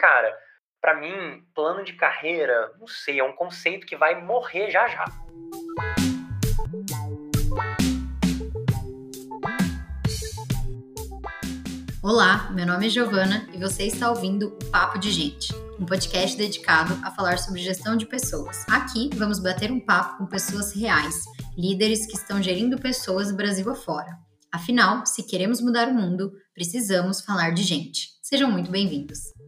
cara, para mim, plano de carreira, não sei, é um conceito que vai morrer já já. Olá, meu nome é Giovana e você está ouvindo o Papo de Gente, um podcast dedicado a falar sobre gestão de pessoas. Aqui vamos bater um papo com pessoas reais, líderes que estão gerindo pessoas Brasil afora. Afinal, se queremos mudar o mundo, precisamos falar de gente. Sejam muito bem-vindos.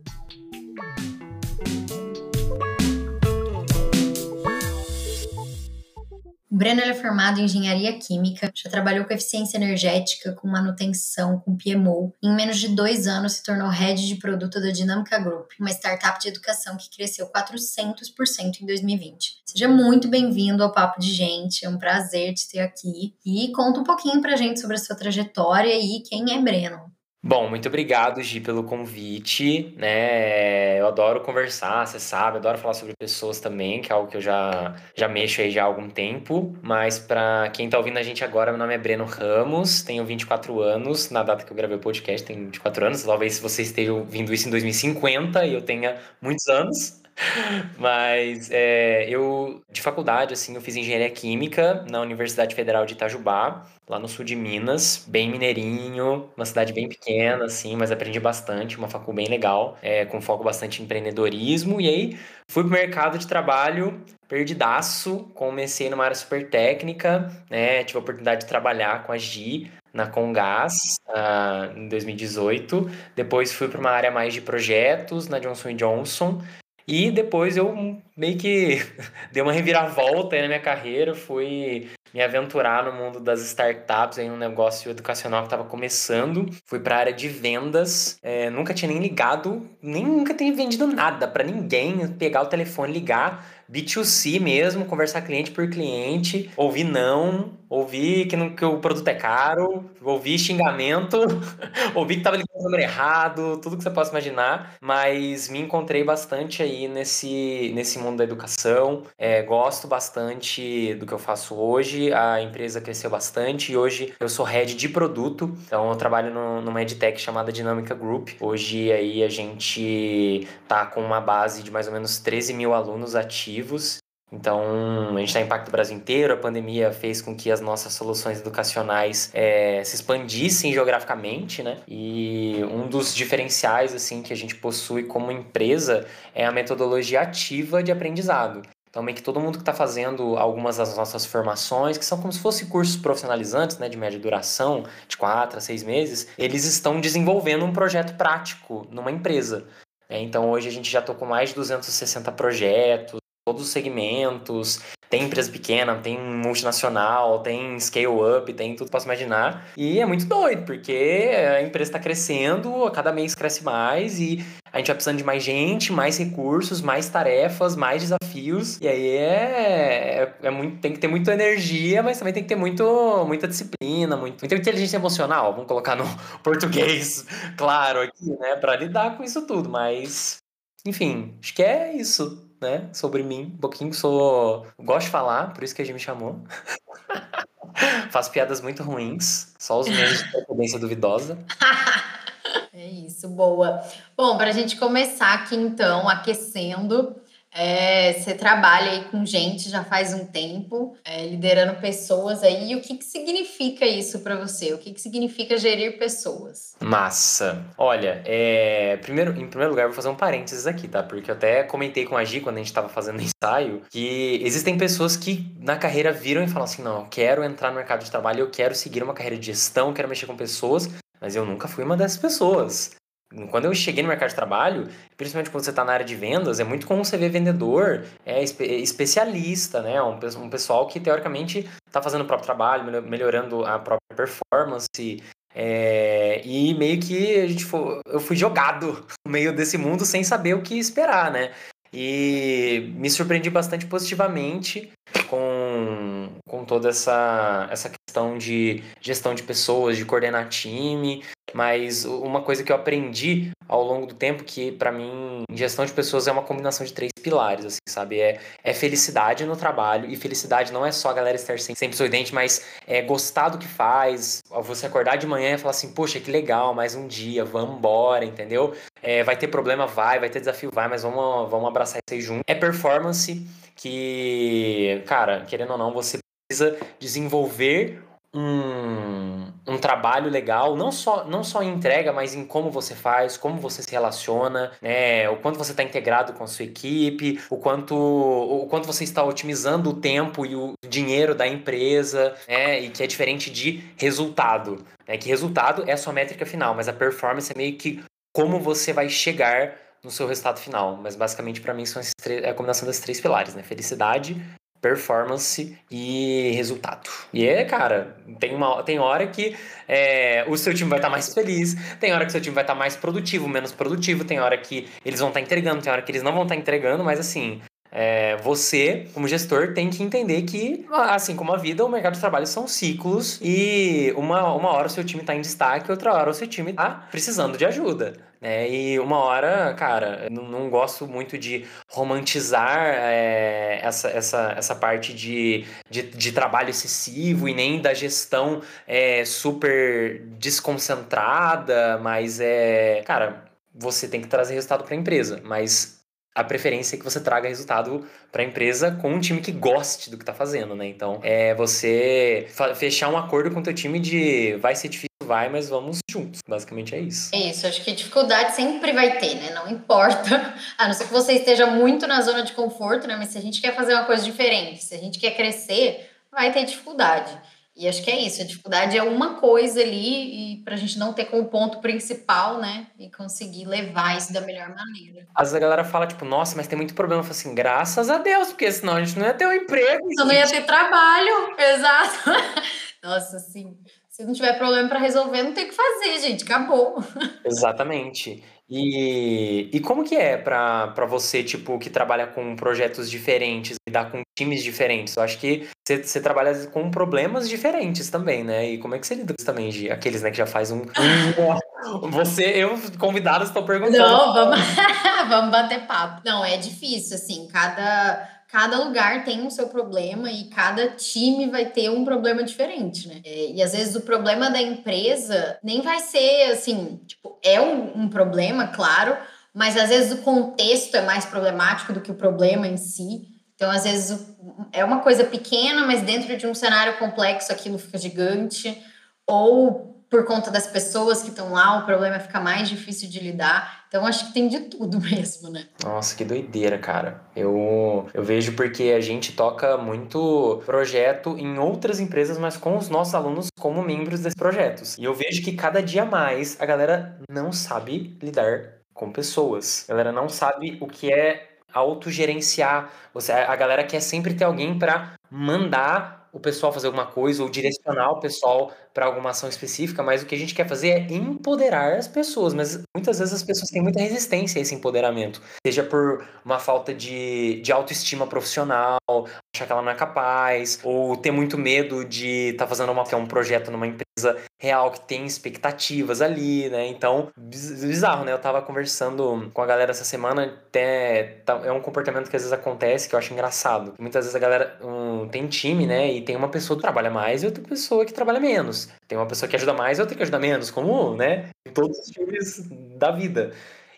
Breno é formado em engenharia química, já trabalhou com eficiência energética, com manutenção, com PMO. Em menos de dois anos se tornou head de produto da Dinâmica Group, uma startup de educação que cresceu 400% em 2020. Seja muito bem-vindo ao Papo de Gente, é um prazer te ter aqui. E conta um pouquinho pra gente sobre a sua trajetória e quem é Breno. Bom, muito obrigado, Gi, pelo convite, né? Eu adoro conversar, você sabe, adoro falar sobre pessoas também, que é algo que eu já, já mexo aí já há algum tempo. Mas para quem tá ouvindo a gente agora, meu nome é Breno Ramos, tenho 24 anos, na data que eu gravei o podcast, tenho 24 anos. Talvez você esteja ouvindo isso em 2050 e eu tenha muitos anos. Mas é, eu, de faculdade, assim, eu fiz engenharia química na Universidade Federal de Itajubá, lá no sul de Minas, bem mineirinho, uma cidade bem pequena, assim, mas aprendi bastante, uma facul bem legal, é, com foco bastante em empreendedorismo. E aí fui pro mercado de trabalho perdidaço, comecei numa área super técnica, né? Tive a oportunidade de trabalhar com a Gi na Congás uh, em 2018. Depois fui para uma área mais de projetos na Johnson Johnson. E depois eu meio que dei uma reviravolta na minha carreira, fui me aventurar no mundo das startups, em um negócio educacional que estava começando. Fui para a área de vendas, é, nunca tinha nem ligado, nem nunca tinha vendido nada para ninguém, pegar o telefone, ligar B2C mesmo, conversar cliente por cliente, ouvir não, ouvir que, não, que o produto é caro, ouvir xingamento, ouvir que tava ligando o número errado, tudo que você possa imaginar, mas me encontrei bastante aí nesse, nesse mundo da educação, é, gosto bastante do que eu faço hoje, a empresa cresceu bastante e hoje eu sou head de produto, então eu trabalho no, numa edtech chamada Dinâmica Group, hoje aí a gente tá com uma base de mais ou menos 13 mil alunos ativos então, a gente está em impacto do Brasil inteiro. A pandemia fez com que as nossas soluções educacionais é, se expandissem geograficamente, né? E um dos diferenciais assim que a gente possui como empresa é a metodologia ativa de aprendizado. Então, meio que todo mundo que está fazendo algumas das nossas formações, que são como se fossem cursos profissionalizantes, né, de média duração, de quatro a seis meses, eles estão desenvolvendo um projeto prático numa empresa. É, então, hoje a gente já tocou mais de 260 projetos, todos os segmentos. Tem empresa pequena, tem multinacional, tem scale-up, tem tudo posso imaginar. E é muito doido, porque a empresa está crescendo, a cada mês cresce mais e a gente vai precisando de mais gente, mais recursos, mais tarefas, mais desafios. E aí é, é, é muito, tem que ter muita energia, mas também tem que ter muito, muita disciplina, muito, muita inteligência emocional, vamos colocar no português claro aqui, né, para lidar com isso tudo. Mas, enfim, acho que é isso né? Sobre mim, um pouquinho. Sou. Gosto de falar, por isso que a gente me chamou. Faço piadas muito ruins, só os meus de procedência duvidosa. é isso, boa. Bom, para a gente começar aqui então, aquecendo, é, você trabalha aí com gente já faz um tempo, é, liderando pessoas aí. E o que, que significa isso para você? O que, que significa gerir pessoas? Massa. Olha, é, primeiro, em primeiro lugar, vou fazer um parênteses aqui, tá? Porque eu até comentei com a Gi quando a gente estava fazendo ensaio que existem pessoas que na carreira viram e falam assim: não, eu quero entrar no mercado de trabalho, eu quero seguir uma carreira de gestão, quero mexer com pessoas, mas eu nunca fui uma dessas pessoas. Quando eu cheguei no mercado de trabalho, principalmente quando você está na área de vendas, é muito comum você ver vendedor, é especialista, né? Um, um pessoal que teoricamente está fazendo o próprio trabalho, melhorando a própria performance. É, e meio que a gente foi, eu fui jogado no meio desse mundo sem saber o que esperar, né? E me surpreendi bastante positivamente com, com toda essa, essa questão de gestão de pessoas, de coordenar time. Mas uma coisa que eu aprendi ao longo do tempo, que para mim, gestão de pessoas é uma combinação de três pilares, assim, sabe? É, é felicidade no trabalho, e felicidade não é só a galera estar sempre sorridente, mas é gostar do que faz, você acordar de manhã e falar assim, poxa, que legal, mais um dia, vamos embora, entendeu? É, vai ter problema, vai, vai ter desafio, vai, mas vamos, vamos abraçar isso aí junto. É performance que, cara, querendo ou não, você precisa desenvolver um, um trabalho legal, não só, não só em entrega, mas em como você faz, como você se relaciona, né? O quanto você está integrado com a sua equipe, o quanto, o quanto você está otimizando o tempo e o dinheiro da empresa, né? E que é diferente de resultado. Né? Que resultado é a sua métrica final, mas a performance é meio que como você vai chegar no seu resultado final. Mas basicamente, para mim, são é a combinação desses três pilares, né? Felicidade, performance e resultado. E é, cara, tem, uma, tem hora que é, o seu time vai estar tá mais feliz, tem hora que o seu time vai estar tá mais produtivo, menos produtivo, tem hora que eles vão estar tá entregando, tem hora que eles não vão estar tá entregando, mas assim, é, você, como gestor, tem que entender que, assim como a vida, o mercado de trabalho são ciclos e uma, uma hora o seu time está em destaque, outra hora o seu time está precisando de ajuda. Né? E uma hora, cara, não, não gosto muito de romantizar é, essa, essa, essa parte de, de, de, trabalho excessivo e nem da gestão é, super desconcentrada, mas é. Cara, você tem que trazer resultado para a empresa, mas a preferência é que você traga resultado para a empresa com um time que goste do que está fazendo, né? Então, é você fechar um acordo com o teu time de vai ser difícil, vai, mas vamos juntos. Basicamente é isso. É isso, acho que dificuldade sempre vai ter, né? Não importa. A não ser que você esteja muito na zona de conforto, né? Mas se a gente quer fazer uma coisa diferente, se a gente quer crescer, vai ter dificuldade. E acho que é isso, a dificuldade é uma coisa ali, e para a gente não ter como ponto principal, né? E conseguir levar isso da melhor maneira. Às vezes a galera fala, tipo, nossa, mas tem muito problema. Eu falo assim, graças a Deus, porque senão a gente não ia ter um emprego. Senão não ia ter trabalho, exato. Nossa, assim, se não tiver problema para resolver, não tem o que fazer, gente, acabou. Exatamente. E, e como que é para você, tipo, que trabalha com projetos diferentes, lidar com times diferentes? Eu acho que você, você trabalha com problemas diferentes também, né? E como é que você lida também, Gi? Aqueles, né, que já faz um... você, eu, convidados, estou perguntando. Não, vamos, vamos bater papo. Não, é difícil, assim, cada cada lugar tem o seu problema e cada time vai ter um problema diferente, né? É, e às vezes o problema da empresa nem vai ser assim, tipo, é um, um problema, claro, mas às vezes o contexto é mais problemático do que o problema em si. Então, às vezes, é uma coisa pequena, mas dentro de um cenário complexo aquilo fica gigante. Ou por conta das pessoas que estão lá, o problema fica mais difícil de lidar. Então acho que tem de tudo mesmo, né? Nossa, que doideira, cara. Eu, eu vejo porque a gente toca muito projeto em outras empresas, mas com os nossos alunos como membros desses projetos. E eu vejo que cada dia mais a galera não sabe lidar com pessoas. A galera não sabe o que é autogerenciar. Você, a galera quer sempre ter alguém para mandar o pessoal fazer alguma coisa ou direcionar o pessoal para alguma ação específica, mas o que a gente quer fazer é empoderar as pessoas. Mas muitas vezes as pessoas têm muita resistência a esse empoderamento, seja por uma falta de, de autoestima profissional, achar que ela não é capaz, ou ter muito medo de estar tá fazendo uma, um projeto numa empresa real que tem expectativas ali, né? Então, bizarro, né? Eu tava conversando com a galera essa semana, até, tá, é um comportamento que às vezes acontece que eu acho engraçado. Muitas vezes a galera um, tem time, né? E tem uma pessoa que trabalha mais e outra pessoa que trabalha menos. Tem uma pessoa que ajuda mais e outra que ajuda menos, como, né? Em todos os times da vida.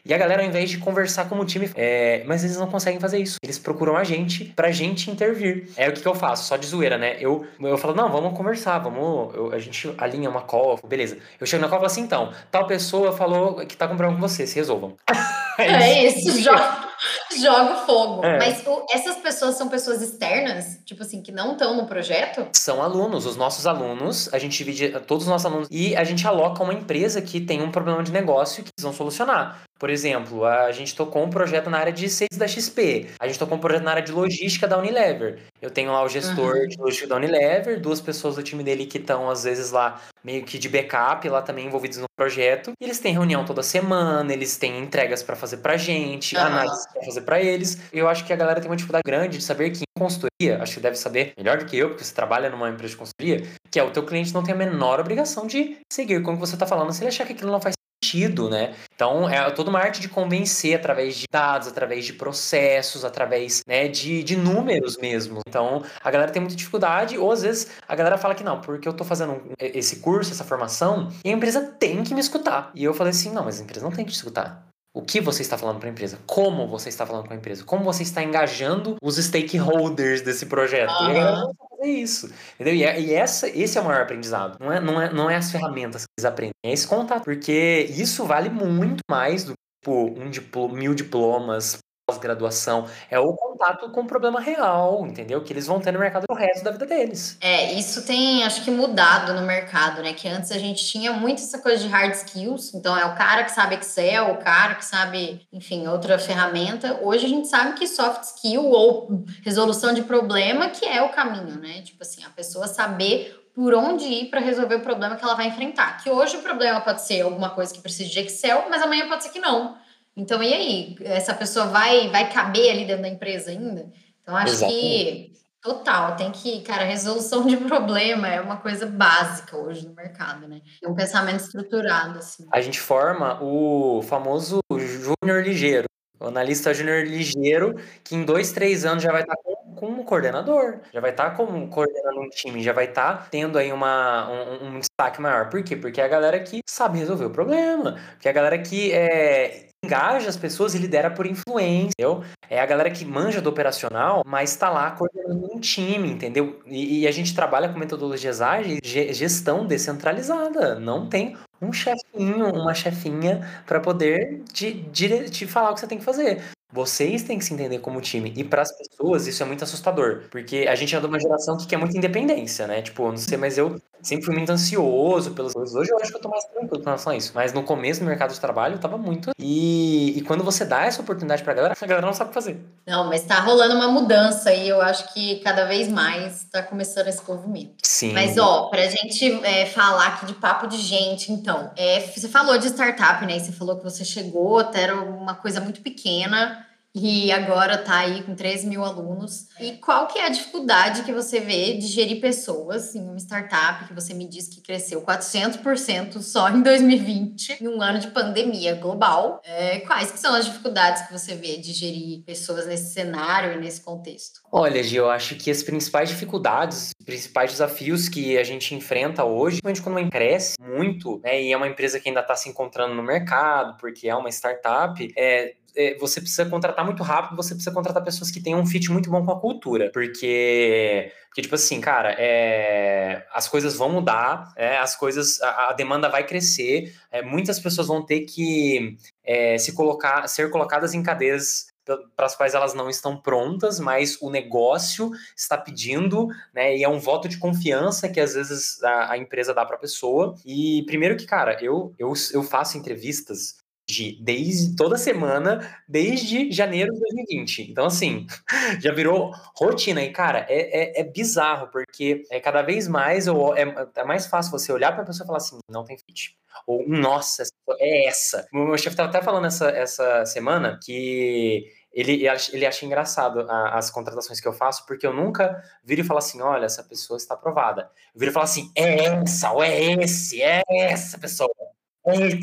E a galera, ao invés de conversar como time, é... mas eles não conseguem fazer isso. Eles procuram a gente pra gente intervir. É o que, que eu faço, só de zoeira, né? Eu, eu falo, não, vamos conversar, vamos. Eu, a gente alinha uma call, beleza. Eu chego na call e falo assim, então, tal pessoa falou que tá com problema com você, se resolvam. é, é isso, joga, joga fogo. É. Mas o, essas pessoas são pessoas externas, tipo assim, que não estão no projeto? São alunos, os nossos alunos, a gente divide todos os nossos alunos e a gente aloca uma empresa que tem um problema de negócio que eles vão solucionar. Por exemplo, a gente tocou um projeto na área de sales da XP, a gente tocou um projeto na área de logística da Unilever. Eu tenho lá o gestor uhum. de logística da Unilever, duas pessoas do time dele que estão, às vezes, lá meio que de backup, lá também envolvidos no projeto. E eles têm reunião toda semana, eles têm entregas para fazer pra gente, uhum. análises pra fazer para eles. Eu acho que a galera tem uma dificuldade grande de saber que em consultoria, acho que deve saber melhor do que eu, porque você trabalha numa empresa de consultoria, que é o teu cliente não tem a menor obrigação de seguir como você tá falando se ele achar que aquilo não faz sentido, né? Então, é toda uma arte de convencer através de dados, através de processos, através né, de, de números mesmo. Então, a galera tem muita dificuldade, ou às vezes a galera fala que não, porque eu tô fazendo esse curso, essa formação, e a empresa tem que me escutar. E eu falei assim: não, mas a empresa não tem que te escutar. O que você está falando para a empresa? Como você está falando com a empresa? Como você está engajando os stakeholders desse projeto? Uhum. E a galera fazer isso. Entendeu? E, é, e, essa, esse é o maior aprendizado. Não é, não, é, não é as ferramentas que eles aprendem, é esse contato. Porque isso vale muito mais do que tipo, um diploma, mil diplomas, pós-graduação, é o contato com o problema real, entendeu? Que eles vão ter no mercado o resto da vida deles. É, isso tem, acho que, mudado no mercado, né? Que antes a gente tinha muito essa coisa de hard skills, então é o cara que sabe Excel, o cara que sabe, enfim, outra ferramenta. Hoje a gente sabe que soft skill ou resolução de problema que é o caminho, né? Tipo assim, a pessoa saber por onde ir para resolver o problema que ela vai enfrentar. Que hoje o problema pode ser alguma coisa que precisa de Excel, mas amanhã pode ser que não. Então, e aí? Essa pessoa vai, vai caber ali dentro da empresa ainda? Então, acho Exatamente. que total, tem que, cara, resolução de problema é uma coisa básica hoje no mercado, né? É um pensamento estruturado, assim. A gente forma o famoso júnior ligeiro. O analista júnior ligeiro, que em dois, três anos já vai estar com, com um coordenador, já vai estar como coordenando um time, já vai estar tendo aí uma, um, um, destaque maior. Por quê? Porque é a galera que sabe resolver o problema, porque é a galera que é, engaja as pessoas e lidera por influência, entendeu? É a galera que manja do operacional, mas está lá coordenando um time, entendeu? E, e, a gente trabalha com metodologias ágeis, gestão descentralizada. Não tem um chefinho, uma chefinha para poder te, te, falar o que você tem que fazer. Vocês têm que se entender como time. E para as pessoas, isso é muito assustador. Porque a gente é de uma geração que quer muita independência, né? Tipo, não sei, mas eu sempre fui muito ansioso pelas coisas. Hoje eu acho que eu tô mais tranquilo com relação a isso. Mas no começo do mercado de trabalho eu tava muito. E, e quando você dá essa oportunidade pra galera, a galera não sabe o que fazer. Não, mas tá rolando uma mudança e eu acho que cada vez mais tá começando esse movimento. Sim. Mas, ó, pra gente é, falar aqui de papo de gente, então, é, você falou de startup, né? E você falou que você chegou, até era uma coisa muito pequena e agora está aí com 3 mil alunos. E qual que é a dificuldade que você vê de gerir pessoas em uma startup que você me disse que cresceu 400% só em 2020, em um ano de pandemia global? É, quais que são as dificuldades que você vê de gerir pessoas nesse cenário e nesse contexto? Olha, Gi, eu acho que as principais dificuldades, os principais desafios que a gente enfrenta hoje, principalmente quando uma cresce muito, né, e é uma empresa que ainda está se encontrando no mercado, porque é uma startup, é é, você precisa contratar muito rápido, você precisa contratar pessoas que tenham um fit muito bom com a cultura, porque porque, tipo assim, cara, é, as coisas vão mudar, é, as coisas, a, a, demanda vai crescer, é, muitas pessoas vão ter que é, se colocar, ser colocadas em cadeiras para as quais elas não estão prontas, mas o negócio está pedindo, né? E é um voto de confiança que às vezes a, a empresa dá para a pessoa. E primeiro que, cara, eu, eu, eu faço entrevistas de desde toda semana, desde janeiro de 2020. Então, assim, já virou rotina. E, cara, é, é, é bizarro, porque é cada vez mais eu, é, é mais fácil você olhar para a pessoa e falar assim: não tem fit. Ou, nossa, é essa. O meu chefe estava até falando essa, essa semana que ele, ele acha engraçado as contratações que eu faço, porque eu nunca viro e falo assim: olha, essa pessoa está aprovada. Eu viro e falo assim: é essa, ou é esse, é essa pessoa.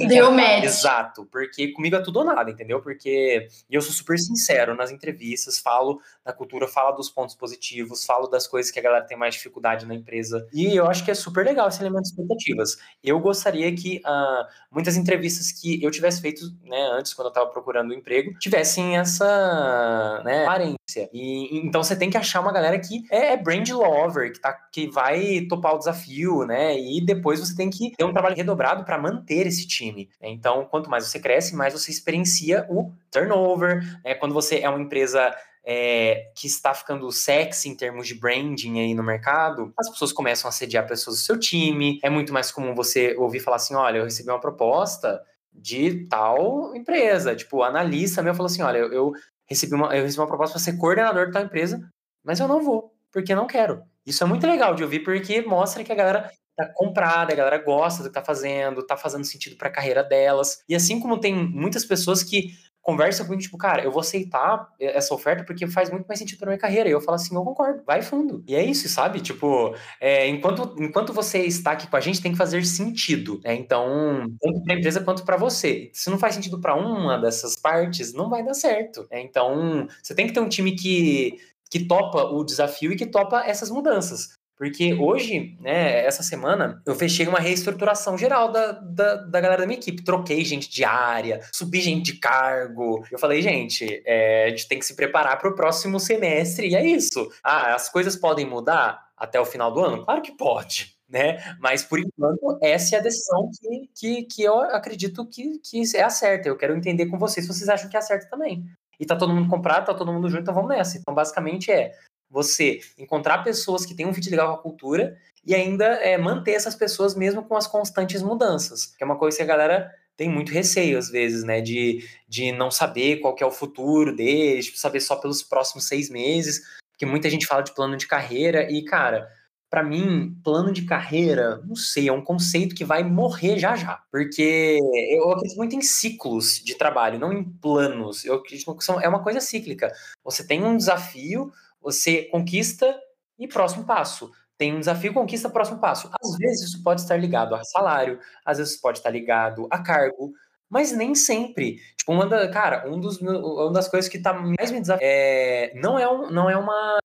Deu match. Exato, porque comigo é tudo ou nada, entendeu? Porque eu sou super sincero nas entrevistas, falo da cultura, falo dos pontos positivos, falo das coisas que a galera tem mais dificuldade na empresa. E eu acho que é super legal esse elemento de expectativas. Eu gostaria que uh, muitas entrevistas que eu tivesse feito né, antes, quando eu estava procurando um emprego, tivessem essa né, aparência. E, então você tem que achar uma galera que é, é brand lover, que, tá, que vai topar o desafio, né? E depois você tem que ter um trabalho redobrado para manter esse time. Então, quanto mais você cresce, mais você experiencia o turnover. Né? Quando você é uma empresa é, que está ficando sexy em termos de branding aí no mercado, as pessoas começam a assediar pessoas do seu time. É muito mais comum você ouvir falar assim: olha, eu recebi uma proposta de tal empresa. Tipo, analista meu falou assim: olha, eu, eu recebi uma, eu recebi uma proposta para ser coordenador de tal empresa, mas eu não vou, porque não quero. Isso é muito legal de ouvir, porque mostra que a galera tá comprada, a galera gosta do que tá fazendo, tá fazendo sentido para a carreira delas. E assim como tem muitas pessoas que conversa comigo, tipo, cara, eu vou aceitar essa oferta porque faz muito mais sentido pra minha carreira. E eu falo assim, eu concordo, vai fundo. E é isso, sabe? Tipo, é, enquanto, enquanto você está aqui com a gente, tem que fazer sentido. Né? Então, tanto pra empresa quanto para você. Se não faz sentido para uma dessas partes, não vai dar certo. Né? Então, você tem que ter um time que que topa o desafio e que topa essas mudanças. Porque hoje, né, essa semana, eu fechei uma reestruturação geral da, da, da galera da minha equipe. Troquei gente de área, subi gente de cargo. Eu falei, gente, é, a gente tem que se preparar para o próximo semestre, e é isso. Ah, as coisas podem mudar até o final do ano? Claro que pode. Né? Mas por enquanto, essa é a decisão que, que, que eu acredito que, que é a certa. Eu quero entender com vocês se vocês acham que é a certa também. E tá todo mundo comprado, tá todo mundo junto, então vamos nessa. Então, basicamente é você encontrar pessoas que têm um fit legal com a cultura e ainda é, manter essas pessoas mesmo com as constantes mudanças, que é uma coisa que a galera tem muito receio às vezes, né, de, de não saber qual é o futuro deles, tipo, saber só pelos próximos seis meses, porque muita gente fala de plano de carreira e, cara, para mim, plano de carreira, não sei, é um conceito que vai morrer já já. Porque eu acredito muito em ciclos de trabalho, não em planos. Eu acredito que são, é uma coisa cíclica. Você tem um desafio, você conquista e próximo passo. Tem um desafio, conquista, próximo passo. Às vezes isso pode estar ligado a salário, às vezes pode estar ligado a cargo, mas nem sempre. Tipo, uma da, cara, um dos, uma das coisas que tá mais me desafiando é, não, é um, não é uma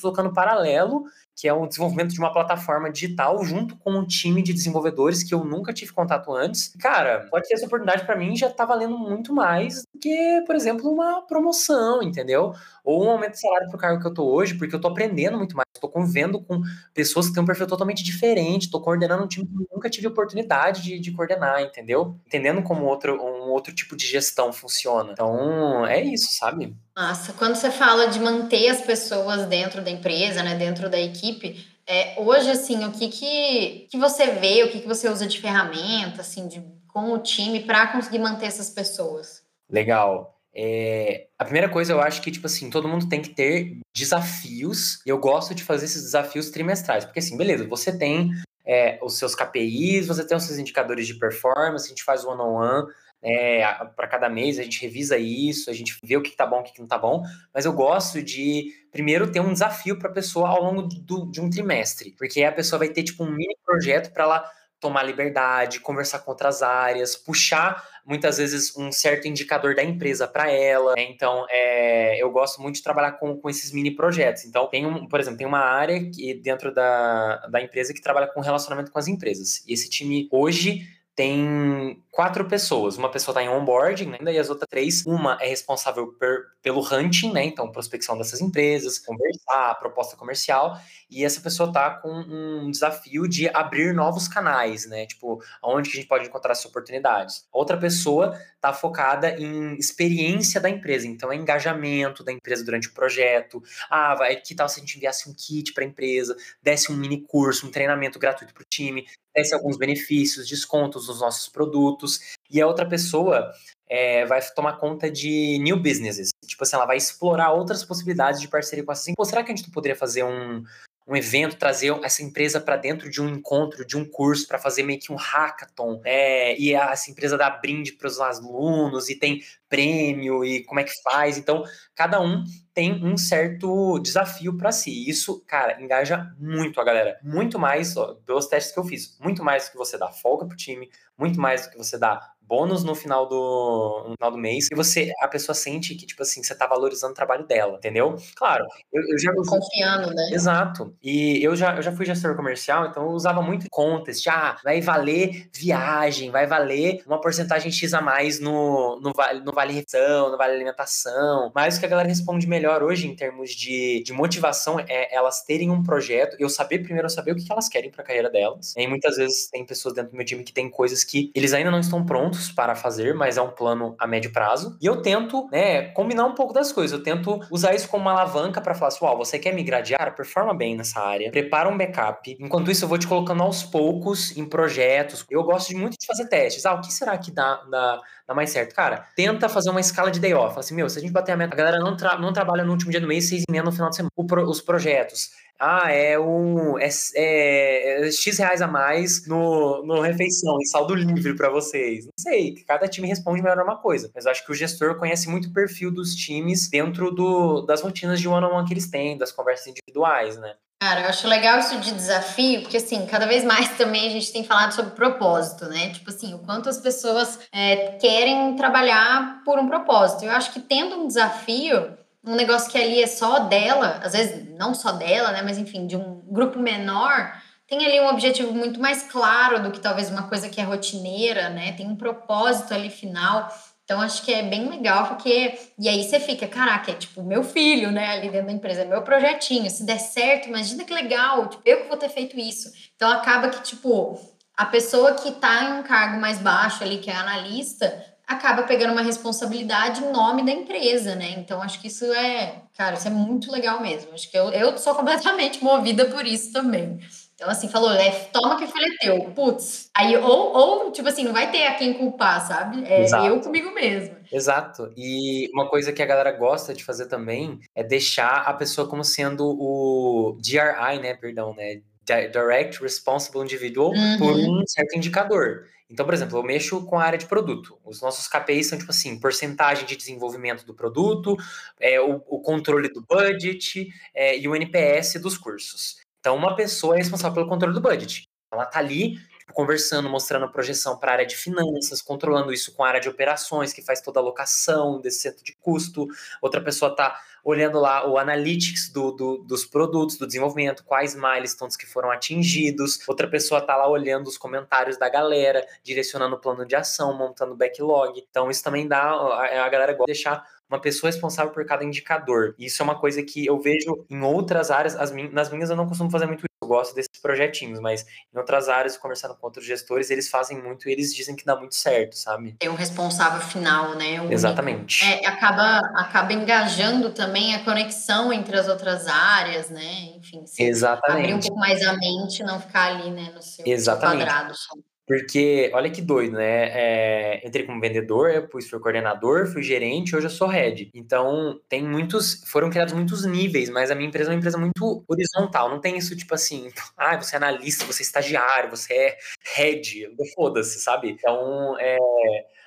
colocando paralelo, que é o desenvolvimento de uma plataforma digital junto com um time de desenvolvedores que eu nunca tive contato antes. Cara, pode ter essa oportunidade para mim já tá valendo muito mais do que, por exemplo, uma promoção, entendeu? Ou um aumento de salário pro cargo que eu tô hoje, porque eu tô aprendendo muito mais, tô convivendo com pessoas que têm um perfil totalmente diferente, tô coordenando um time que eu nunca tive oportunidade de, de coordenar, entendeu? Entendendo como outro, um outro tipo de gestão funciona. Então, é isso, sabe? Massa. Quando você fala de manter as pessoas dentro da empresa, né, dentro da equipe, é, hoje, assim, o que, que, que você vê, o que, que você usa de ferramenta, assim, de, com o time para conseguir manter essas pessoas? Legal. É, a primeira coisa, eu acho que, tipo assim, todo mundo tem que ter desafios. Eu gosto de fazer esses desafios trimestrais. Porque, assim, beleza, você tem é, os seus KPIs, você tem os seus indicadores de performance, a gente faz one-on-one. -on -one é, para cada mês a gente revisa isso, a gente vê o que está bom, o que não está bom, mas eu gosto de primeiro ter um desafio para a pessoa ao longo do, de um trimestre, porque a pessoa vai ter tipo um mini projeto para ela tomar liberdade, conversar com outras áreas, puxar muitas vezes um certo indicador da empresa para ela. Né? Então, é, eu gosto muito de trabalhar com, com esses mini projetos. Então, tem um, por exemplo, tem uma área que dentro da, da empresa que trabalha com relacionamento com as empresas. E esse time hoje tem quatro pessoas. Uma pessoa está em onboarding, né, e as outras três, uma é responsável per, pelo hunting, né, então prospecção dessas empresas, conversar, proposta comercial, e essa pessoa está com um desafio de abrir novos canais, né, tipo, onde que a gente pode encontrar essas oportunidades. Outra pessoa está focada em experiência da empresa, então é engajamento da empresa durante o projeto. Ah, vai, que tal se a gente enviasse um kit para a empresa, desse um mini curso, um treinamento gratuito para o time, desse alguns benefícios, descontos nos nossos produtos, e a outra pessoa é, vai tomar conta de new businesses. Tipo assim, ela vai explorar outras possibilidades de parceria com essas. Pô, será que a gente poderia fazer um, um evento, trazer essa empresa para dentro de um encontro, de um curso, para fazer meio que um hackathon, é, e essa empresa dá brinde para os alunos, e tem prêmio, e como é que faz. Então, cada um tem um certo desafio para si. Isso, cara, engaja muito a galera. Muito mais, ó, pelos testes que eu fiz, muito mais do que você dá folga pro time, muito mais do que você dá bônus no final do, no final do mês e você, a pessoa sente que, tipo assim, você tá valorizando o trabalho dela, entendeu? Claro, eu, eu já... Confiando, né? Exato. E eu já, eu já fui gestor comercial, então eu usava muito contest, ah, vai valer viagem, vai valer uma porcentagem X a mais no, no, vale, no vale refeição, no vale alimentação, mas o que a galera responde melhor hoje em termos de, de motivação é elas terem um projeto, eu saber primeiro saber o que elas querem para a carreira delas. E muitas vezes tem pessoas dentro do meu time que tem coisas que eles ainda não estão prontos anos para fazer, mas é um plano a médio prazo. E eu tento, né, combinar um pouco das coisas. Eu tento usar isso como uma alavanca para falar assim: ó, você quer migrar de área? Performa bem nessa área, prepara um backup. Enquanto isso, eu vou te colocando aos poucos em projetos. Eu gosto muito de fazer testes. Ah, o que será que dá, dá, dá mais certo? Cara, tenta fazer uma escala de day off. Fala assim, meu, se a gente bater a meta, a galera não, tra não trabalha no último dia do mês, seis e meia no final de semana. Pro, os projetos ah, é um é, é, é, X reais a mais no, no refeição, em saldo livre para vocês. Não sei, cada time responde melhor uma coisa, mas acho que o gestor conhece muito o perfil dos times dentro do, das rotinas de one-on-one -on -one que eles têm, das conversas individuais, né? Cara, eu acho legal isso de desafio, porque assim, cada vez mais também a gente tem falado sobre propósito, né? Tipo assim, o quanto as pessoas é, querem trabalhar por um propósito. Eu acho que tendo um desafio, um negócio que ali é só dela, às vezes não só dela, né, mas enfim, de um grupo menor, tem ali um objetivo muito mais claro do que talvez uma coisa que é rotineira, né? Tem um propósito ali final. Então acho que é bem legal porque e aí você fica, caraca, é tipo meu filho, né, ali dentro da empresa, é meu projetinho. Se der certo, imagina que legal, tipo, eu que vou ter feito isso. Então acaba que tipo a pessoa que tá em um cargo mais baixo ali, que é analista, acaba pegando uma responsabilidade em nome da empresa, né? Então acho que isso é, cara, isso é muito legal mesmo. Acho que eu, eu sou completamente movida por isso também. Então, assim, falou, é, toma que o filho é teu. Putz. Aí, ou, ou, tipo assim, não vai ter a quem culpar, sabe? É Exato. eu comigo mesmo. Exato. E uma coisa que a galera gosta de fazer também é deixar a pessoa como sendo o DRI, né? Perdão, né? Direct Responsible Individual uhum. por um certo indicador. Então, por exemplo, eu mexo com a área de produto. Os nossos KPIs são tipo assim, porcentagem de desenvolvimento do produto, é, o, o controle do budget é, e o NPS dos cursos. Então, uma pessoa é responsável pelo controle do budget. Ela tá ali conversando, mostrando a projeção para a área de finanças, controlando isso com a área de operações, que faz toda a alocação desse centro de custo. Outra pessoa está olhando lá o analytics do, do, dos produtos, do desenvolvimento, quais milestones que foram atingidos. Outra pessoa está lá olhando os comentários da galera, direcionando o plano de ação, montando backlog. Então, isso também dá. A, a galera gosta de deixar uma pessoa responsável por cada indicador. Isso é uma coisa que eu vejo em outras áreas. As min nas minhas eu não costumo fazer muito isso, eu gosto desses projetinhos, mas em outras áreas, conversando com outros gestores, eles fazem muito e eles dizem que dá muito certo, sabe? É o responsável final, né? O Exatamente. É, acaba, acaba engajando também a conexão entre as outras áreas, né? Enfim, Exatamente. abrir um pouco mais a mente, não ficar ali, né, no seu Exatamente. quadrado só. Porque, olha que doido, né? É, entrei como vendedor, depois fui coordenador, fui gerente, hoje eu sou head. Então, tem muitos, foram criados muitos níveis, mas a minha empresa é uma empresa muito horizontal. Não tem isso, tipo assim, ah, você é analista, você é estagiário, você é head, foda-se, sabe? Então, é,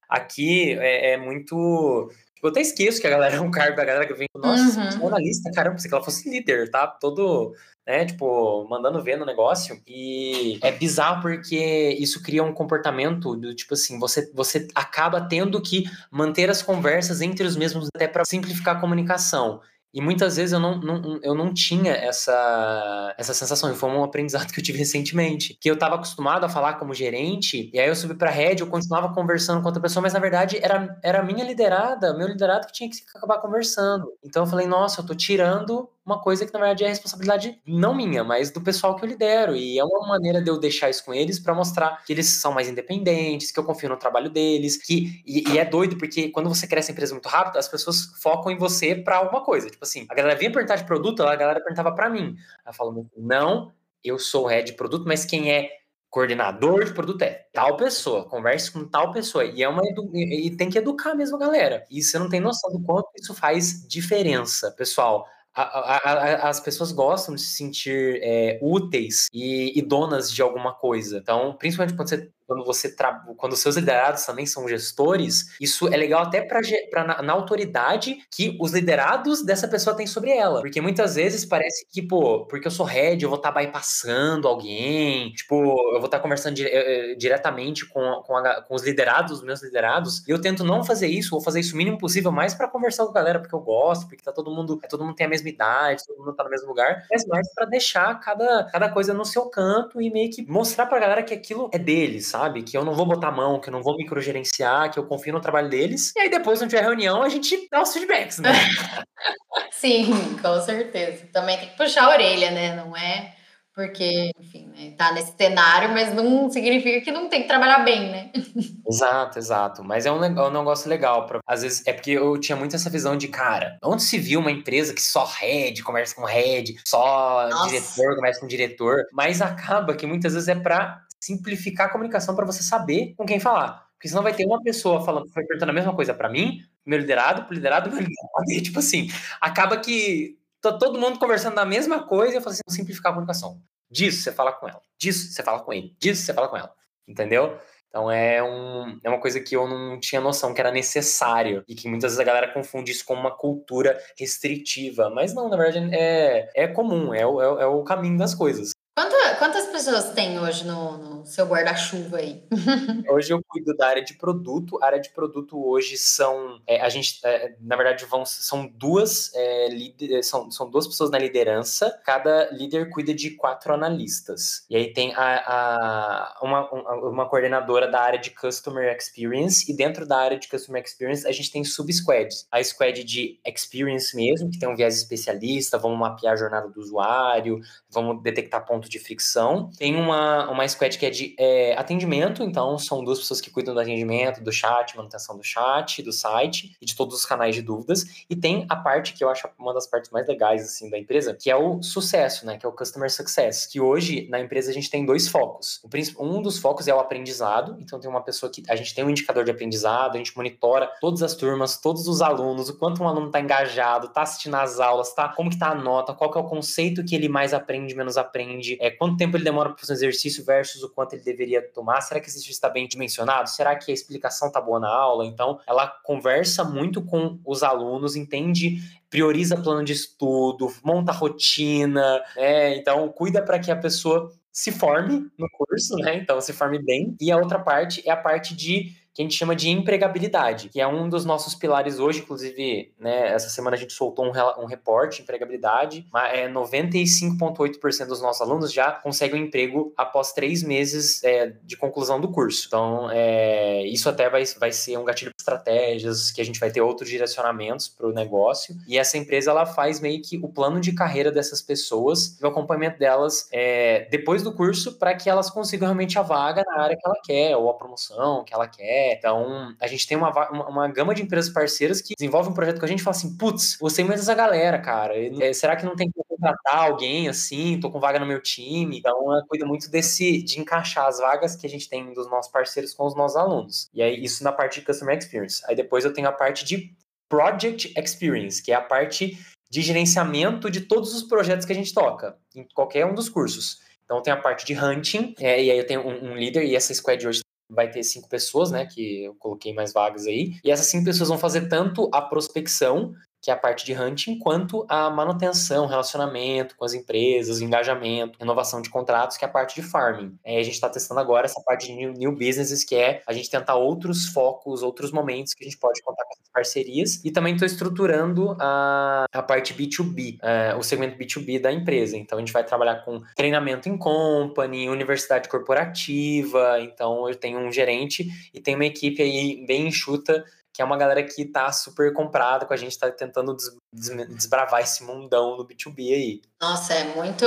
aqui é, é muito eu até esqueço que a galera é um cargo da galera que vem, nossa, uhum. analista, caramba, se ela fosse líder, tá? Todo né? Tipo, mandando ver no negócio. E é bizarro porque isso cria um comportamento do tipo assim, você, você acaba tendo que manter as conversas entre os mesmos até para simplificar a comunicação. E muitas vezes eu não, não, eu não tinha essa, essa sensação. E foi um aprendizado que eu tive recentemente. Que eu estava acostumado a falar como gerente, e aí eu subi para head, eu continuava conversando com outra pessoa, mas na verdade era, era a minha liderada, meu liderado que tinha que acabar conversando. Então eu falei, nossa, eu tô tirando uma coisa que na verdade é responsabilidade não minha, mas do pessoal que eu lidero. E é uma maneira de eu deixar isso com eles para mostrar que eles são mais independentes, que eu confio no trabalho deles, que e, e, é doido porque quando você cresce a empresa muito rápido, as pessoas focam em você para alguma coisa. Tipo assim, a galera vinha perguntar de produto, a galera perguntava para mim. Ela falou: "Não, eu sou head de produto, mas quem é coordenador de produto é tal pessoa, converse com tal pessoa. E é uma e tem que educar mesmo a galera. E você não tem noção do quanto isso faz diferença, pessoal a, a, as pessoas gostam de se sentir é, úteis e, e, donas de alguma coisa. Então, principalmente quando você quando você quando seus liderados também são gestores, isso é legal até para na, na, autoridade que os liderados dessa pessoa têm sobre ela. Porque muitas vezes parece que, pô, porque eu sou head, eu vou estar tá bypassando alguém, tipo, eu vou estar tá conversando di eh, diretamente com, com, a, com, os liderados, os meus liderados, e eu tento não fazer isso, vou fazer isso o mínimo possível, mais para conversar com a galera, porque eu gosto, porque tá todo mundo, todo mundo tem a mesma idade, todo mundo tá no mesmo lugar, mas mais para deixar cada, cada coisa no seu canto e meio que mostrar pra galera que aquilo é deles, sabe? Que eu não vou botar mão, que eu não vou microgerenciar, que eu confio no trabalho deles. E aí depois, não tiver reunião, a gente dá os feedbacks, né? Sim, com certeza. Também tem que puxar a orelha, né? Não é porque, enfim, né, tá nesse cenário, mas não significa que não tem que trabalhar bem, né? Exato, exato. Mas é um, é um negócio legal. Pra, às vezes, é porque eu tinha muito essa visão de, cara, onde se viu uma empresa que só head conversa com head, só Nossa. diretor conversa com diretor, mas acaba que muitas vezes é para simplificar a comunicação para você saber com quem falar. Porque senão vai ter uma pessoa falando, perguntando a mesma coisa para mim, meu liderado, pro liderado, meu liderado. E, tipo assim, acaba que tá todo mundo conversando da mesma coisa e eu falo assim, simplificar a comunicação. Disso você fala com ela, disso você fala com ele, disso você fala com ela. Entendeu? Então é, um, é uma coisa que eu não tinha noção que era necessário e que muitas vezes a galera confunde isso com uma cultura restritiva. Mas não, na verdade é, é comum, é é, é o caminho das coisas. Quanta, quantas pessoas tem hoje no, no seu guarda-chuva aí? hoje eu cuido da área de produto. A área de produto hoje são. É, a gente, é, na verdade, vão, são duas é, são, são duas pessoas na liderança. Cada líder cuida de quatro analistas. E aí tem a, a, uma, uma coordenadora da área de Customer Experience. E dentro da área de Customer Experience, a gente tem sub-squads. A squad de Experience mesmo, que tem um viés especialista, vamos mapear a jornada do usuário, vamos detectar pontos ponto de fricção. Tem uma, uma squad que é de é, atendimento, então são duas pessoas que cuidam do atendimento, do chat, manutenção do chat, do site e de todos os canais de dúvidas. E tem a parte que eu acho uma das partes mais legais assim da empresa, que é o sucesso, né? Que é o customer success. Que hoje na empresa a gente tem dois focos. Um dos focos é o aprendizado. Então tem uma pessoa que a gente tem um indicador de aprendizado, a gente monitora todas as turmas, todos os alunos, o quanto um aluno está engajado, está assistindo às aulas, tá? Como que tá a nota, qual que é o conceito que ele mais aprende, menos aprende, é, quanto tempo ele demora para fazer um exercício versus o quanto ele deveria tomar. Será que esse exercício está bem dimensionado? Será que a explicação está boa na aula? Então, ela conversa muito com os alunos, entende prioriza plano de estudo, monta rotina, né? Então, cuida para que a pessoa se forme no curso, né? Então, se forme bem. E a outra parte é a parte de que a gente chama de empregabilidade, que é um dos nossos pilares hoje, inclusive, né, essa semana a gente soltou um, um reporte de empregabilidade, mas é 95,8% dos nossos alunos já conseguem um emprego após três meses é, de conclusão do curso. Então, é, isso até vai, vai ser um gatilho de estratégias, que a gente vai ter outros direcionamentos para o negócio, e essa empresa, ela faz meio que o plano de carreira dessas pessoas, o acompanhamento delas é, depois do curso, para que elas consigam realmente a vaga na área que ela quer, ou a promoção que ela quer, então, a gente tem uma, uma, uma, gama de empresas parceiras que desenvolvem um projeto com a gente e fala assim: putz, gostei muito dessa galera, cara. E, será que não tem que contratar alguém assim? Tô com vaga no meu time. Então, eu cuido muito desse, de encaixar as vagas que a gente tem dos nossos parceiros com os nossos alunos. E aí, isso na parte de Customer Experience. Aí depois eu tenho a parte de Project Experience, que é a parte de gerenciamento de todos os projetos que a gente toca, em qualquer um dos cursos. Então tem a parte de hunting, é, e aí eu tenho um, um, líder, e essa squad hoje vai ter cinco pessoas, né? Que eu coloquei mais vagas aí. E essas cinco pessoas vão fazer tanto a prospecção, que é a parte de hunting, quanto a manutenção, relacionamento com as empresas, engajamento, renovação de contratos, que é a parte de farming. É, a gente está testando agora essa parte de new, businesses, que é a gente tentar outros focos, outros momentos que a gente pode contar com parcerias. E também estou estruturando a, a parte B2B, é, o segmento B2B da empresa. Então a gente vai trabalhar com treinamento em company, universidade corporativa. Então eu tenho um gerente e tenho uma equipe aí bem enxuta que é uma galera que tá super comprada com a gente, tá tentando des, des, desbravar esse mundão no B2B aí. Nossa, é muito,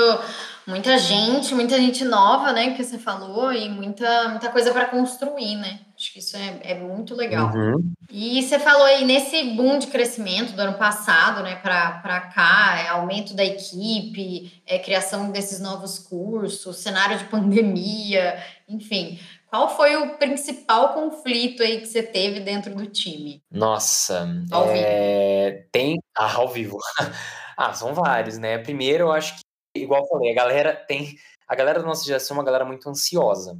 muita gente, muita gente nova, né, que você falou, e muita, muita coisa para construir, né? Acho que isso é, é muito legal. Uhum. E você falou aí nesse boom de crescimento do ano passado, né, para cá, é aumento da equipe, é criação desses novos cursos, cenário de pandemia, enfim. Qual foi o principal conflito aí que você teve dentro do time? Nossa, ao é... vivo. tem ah, ao vivo. ah, são vários, né? Primeiro, eu acho que, igual eu falei, a galera tem. A galera da nossa geração é uma galera muito ansiosa.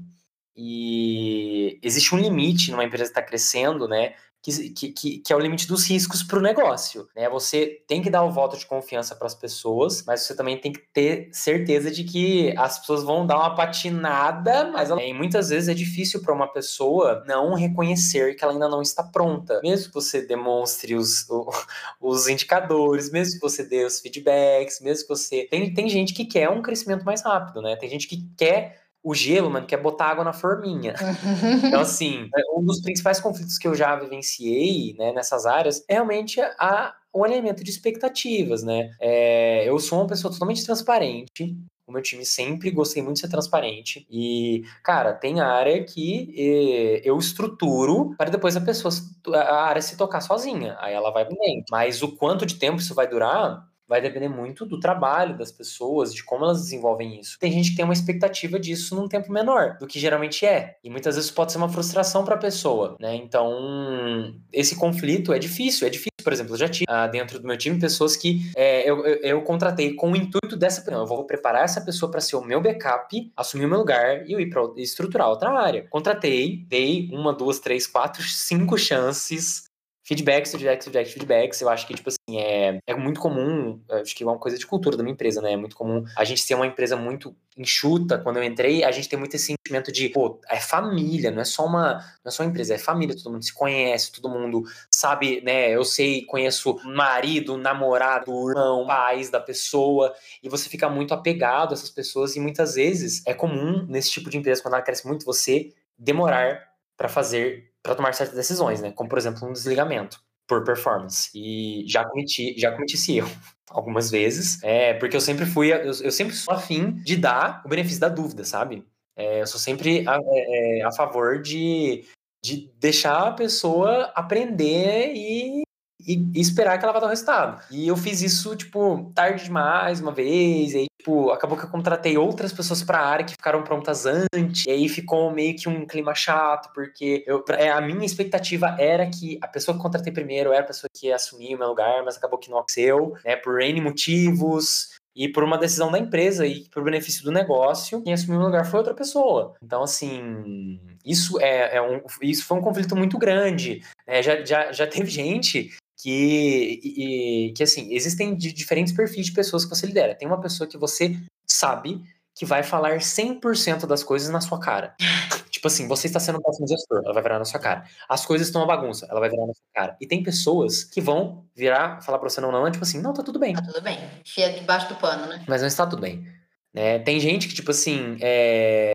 E existe um limite numa empresa que está crescendo, né? Que, que, que é o limite dos riscos para o negócio. Né? Você tem que dar o voto de confiança para as pessoas, mas você também tem que ter certeza de que as pessoas vão dar uma patinada, mas ela, muitas vezes é difícil para uma pessoa não reconhecer que ela ainda não está pronta. Mesmo que você demonstre os, os indicadores, mesmo que você dê os feedbacks, mesmo que você. Tem, tem gente que quer um crescimento mais rápido, né? Tem gente que quer o gelo, mano, quer botar água na forminha. então, assim, é, um dos principais conflitos que eu já vivenciei, né, nessas áreas, é realmente a, o alinhamento de expectativas, né? É, eu sou uma pessoa totalmente transparente, o meu time sempre gostei muito de ser transparente. E, cara, tem área que eh, eu estruturo para depois a pessoa, a área se tocar sozinha. Aí ela vai bem. Mas o quanto de tempo isso vai durar, vai depender muito do trabalho das pessoas, de como elas desenvolvem isso. Tem gente que tem uma expectativa disso num tempo menor do que geralmente é, e muitas vezes pode ser uma frustração para a pessoa, né? Então, esse conflito é difícil, é difícil. Por exemplo, eu já tive ah, dentro do meu time pessoas que é, eu, eu, eu, contratei com o intuito dessa pessoa. Eu vou preparar essa pessoa para ser o meu backup, assumir o meu lugar e eu ir para estruturar outra área. Contratei, dei uma, duas, três, quatro, cinco chances feedbacks, feedbacks, feedbacks, feedbacks. Eu acho que, tipo assim, é, é muito comum, acho que é uma coisa de cultura da minha empresa, né? É muito comum a gente ser uma empresa muito enxuta. Quando eu entrei, a gente tem muito esse sentimento de, pô, é família, não é só uma, não é só uma empresa, é família, todo mundo se conhece, todo mundo sabe, né? Eu sei, conheço marido, namorado, irmão, pais da pessoa, e você fica muito apegado a essas pessoas, e muitas vezes é comum nesse tipo de empresa, quando ela cresce muito, você demorar para fazer para tomar certas decisões, né? Como, por exemplo, um desligamento por performance. E já cometi, já cometi esse erro algumas vezes, é, porque eu sempre fui, eu, eu sempre sou afim de dar o benefício da dúvida, sabe? É, eu sou sempre a, é, é a favor de, de deixar a pessoa aprender e e, esperar que ela vá dar o resultado. E eu fiz isso, tipo, tarde demais uma vez, e aí, tipo, acabou que eu contratei outras pessoas pra área que ficaram prontas antes, e aí ficou meio que um clima chato, porque eu, é, a minha expectativa era que a pessoa que contratei primeiro era a pessoa que ia assumir o meu lugar, mas acabou que não aconteceu, né, por N motivos, e por uma decisão da empresa e por benefício do negócio, quem assumiu o lugar foi outra pessoa. Então, assim, isso é, é um, isso foi um conflito muito grande. É, já, já, já teve gente que, e, que assim, existem de diferentes perfis de pessoas que você lidera. Tem uma pessoa que você sabe que vai falar 100% das coisas na sua cara. tipo assim, você está sendo um péssimo gestor, ela vai virar na sua cara. As coisas estão uma bagunça, ela vai virar na sua cara. E tem pessoas que vão virar, falar pra você não, não, tipo assim, não, tá tudo bem. Tá tudo bem. Fia debaixo do pano, né? Mas não está tudo bem. Né? Tem gente que, tipo assim, é...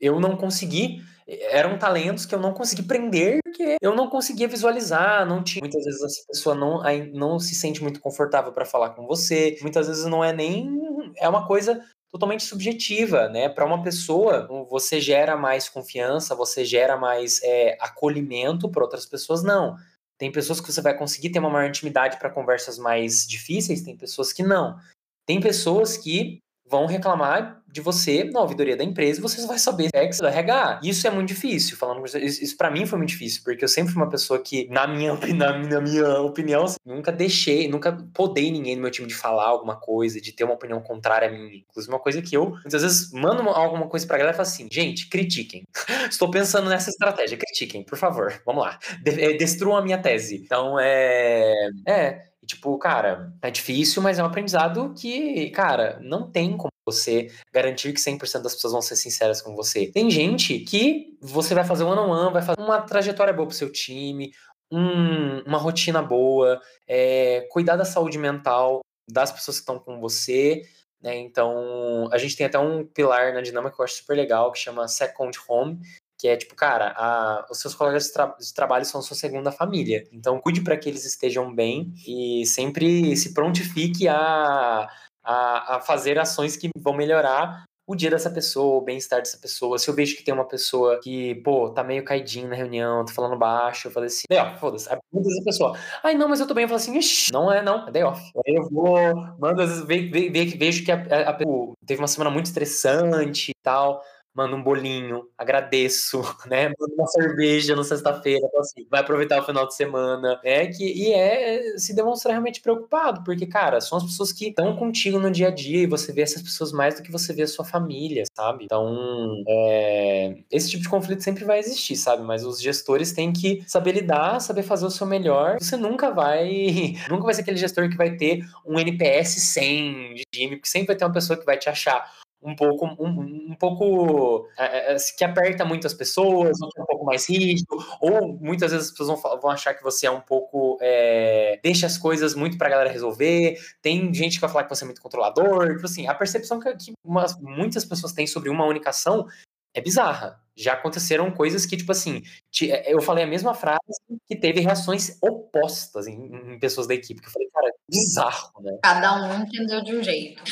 eu não consegui eram talentos que eu não consegui prender porque eu não conseguia visualizar, não tinha. Muitas vezes essa pessoa não, não se sente muito confortável para falar com você. Muitas vezes não é nem é uma coisa totalmente subjetiva, né? Para uma pessoa, você gera mais confiança, você gera mais é, acolhimento, para outras pessoas não. Tem pessoas que você vai conseguir ter uma maior intimidade para conversas mais difíceis, tem pessoas que não. Tem pessoas que vão reclamar de você na ouvidoria da empresa e você vai saber você vai RH. Isso é muito difícil, falando isso, isso para mim foi muito difícil, porque eu sempre fui uma pessoa que, na minha, na, na minha opinião, nunca deixei, nunca podei ninguém no meu time de falar alguma coisa, de ter uma opinião contrária a mim. Inclusive, uma coisa que eu, muitas vezes, mando alguma coisa pra galera e falo assim, gente, critiquem. Estou pensando nessa estratégia, critiquem, por favor, vamos lá. De, é, destruam a minha tese. Então, é... É, tipo, cara, é difícil, mas é um aprendizado que, cara, não tem como você garantir que 100% das pessoas vão ser sinceras com você. Tem gente que você vai fazer um ano on one, vai fazer uma trajetória boa pro seu time, um, uma rotina boa, é, cuidar da saúde mental das pessoas que estão com você, né? Então, a gente tem até um pilar na dinâmica que eu acho super legal, que chama Second Home, que é tipo, cara, a, os seus colegas de, tra de, trabalho são sua segunda família. Então, cuide para que eles estejam bem e sempre se prontifique a, a, a fazer ações que vão melhorar o dia dessa pessoa, o bem-estar dessa pessoa. Se eu vejo que tem uma pessoa que, pô, tá meio caidinho na reunião, tá falando baixo, eu falei assim, day off, foda-se. Aí muitas vezes a pessoa, ai, não, mas eu tô bem. Eu falo assim, ixi, não é, não, é day off. Aí eu vou, mando, às vezes, ve, ve, ve, vejo que a, a, a, teve uma semana muito estressante e tal manda um bolinho, agradeço, né? Manda uma cerveja na sexta-feira, então, assim, vai aproveitar o final de semana, né? Que, e é se demonstrar realmente preocupado, porque, cara, são as pessoas que estão contigo no dia a dia e você vê essas pessoas mais do que você vê a sua família, sabe? Então, é, esse tipo de conflito sempre vai existir, sabe? Mas os gestores têm que saber lidar, saber fazer o seu melhor. Você nunca vai, nunca vai ser aquele gestor que vai ter um NPS 100 de time, porque sempre vai ter uma pessoa que vai te achar um pouco, um, um pouco é, é, que aperta muito as pessoas, ou é um pouco mais rígido, ou muitas vezes as pessoas vão, vão achar que você é um pouco é, deixa as coisas muito pra galera resolver. Tem gente que vai falar que você é muito controlador. Tipo assim, a percepção que, que umas, muitas pessoas têm sobre uma única ação é bizarra. Já aconteceram coisas que, tipo assim, é, eu falei a mesma frase que teve reações opostas em, em pessoas da equipe. Que eu falei, cara, bizarro, né? Cada um entendeu de um jeito.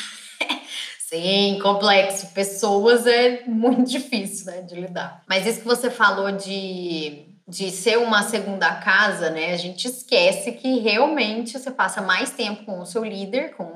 Sim, complexo. Pessoas é muito difícil né, de lidar. Mas isso que você falou de, de ser uma segunda casa, né? A gente esquece que realmente você passa mais tempo com o seu líder, com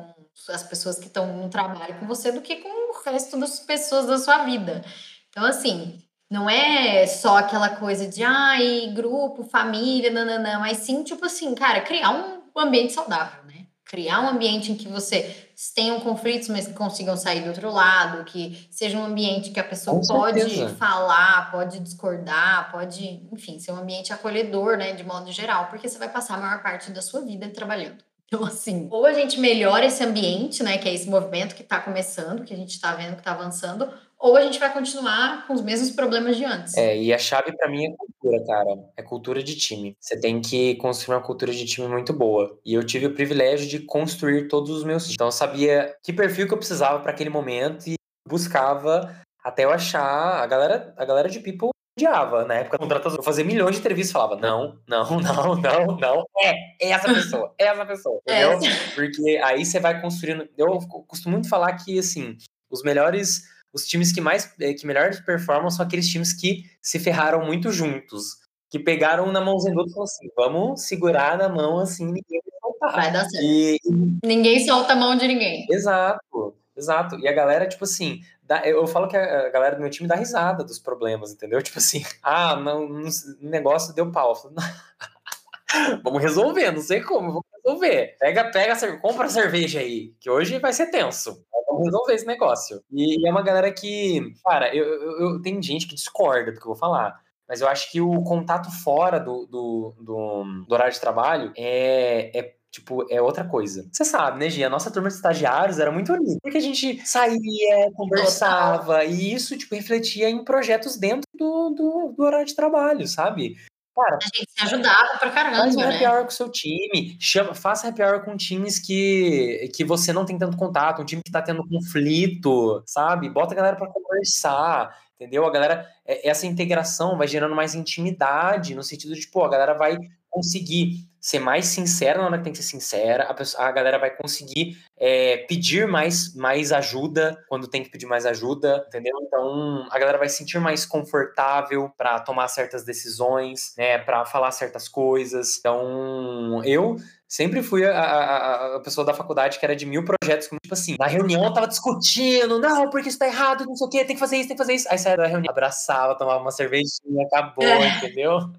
as pessoas que estão no trabalho com você, do que com o resto das pessoas da sua vida. Então, assim, não é só aquela coisa de ai, grupo, família, nananã, mas sim, tipo assim, cara, criar um ambiente saudável, né? Criar um ambiente em que você tenham conflitos, mas que consigam sair do outro lado, que seja um ambiente que a pessoa Com pode certeza. falar, pode discordar, pode, enfim, ser um ambiente acolhedor, né, de modo geral, porque você vai passar a maior parte da sua vida trabalhando. Então, assim, ou a gente melhora esse ambiente, né, que é esse movimento que está começando, que a gente está vendo que está avançando, ou a gente vai continuar com os mesmos problemas de antes. É, e a chave pra mim é cultura, cara. É cultura de time. Você tem que construir uma cultura de time muito boa. E eu tive o privilégio de construir todos os meus. Então eu sabia que perfil que eu precisava para aquele momento e buscava até eu achar a galera, a galera de people odiava na época da contratação. Eu fazia milhões de entrevistas e falava: não, não, não, não, não. É, é essa pessoa, é essa pessoa. Entendeu? É. Porque aí você vai construindo. Eu costumo muito falar que, assim, os melhores os times que mais que melhor performam são aqueles times que se ferraram muito juntos, que pegaram na mãozinha do outro e falaram assim, vamos segurar na mão assim, ninguém vai soltar. Vai dar certo. E, Ninguém solta a mão de ninguém. exato, exato. E a galera, tipo assim, eu falo que a galera do meu time dá risada dos problemas, entendeu? Tipo assim, ah, não, o negócio deu pau. Falo, Vamos resolver, não sei como, vamos resolver. Pega, pega, compra cerveja aí, que hoje vai ser tenso. Vamos resolver esse negócio. E é uma galera que, cara, eu, eu, eu tem gente que discorda do que eu vou falar. Mas eu acho que o contato fora do, do, do, do horário de trabalho é, é tipo, é outra coisa. Você sabe, né, Gia? A nossa turma de estagiários era muito unida. Porque a gente saía, conversava, e isso, tipo, refletia em projetos dentro do, do, do horário de trabalho, sabe? Cara, a gente se ajudava pra caramba. Faz um happy né? hour com o seu time. Chama, faça happy hour com times que, que você não tem tanto contato, um time que tá tendo conflito, sabe? Bota a galera pra conversar, entendeu? A galera, essa integração vai gerando mais intimidade, no sentido de, pô, a galera vai conseguir ser mais sincera na hora que tem que ser sincera, a, pessoa, a galera vai conseguir é, pedir mais, mais ajuda quando tem que pedir mais ajuda, entendeu? Então a galera vai se sentir mais confortável para tomar certas decisões, né, para falar certas coisas. Então eu sempre fui a, a, a, pessoa da faculdade que era de mil projetos, como tipo assim, na reunião eu tava discutindo, não, porque isso tá errado, não sei o que, tem que fazer isso, tem que fazer isso. Aí saia da reunião, abraçava, tomava uma cervejinha, acabou, é. entendeu?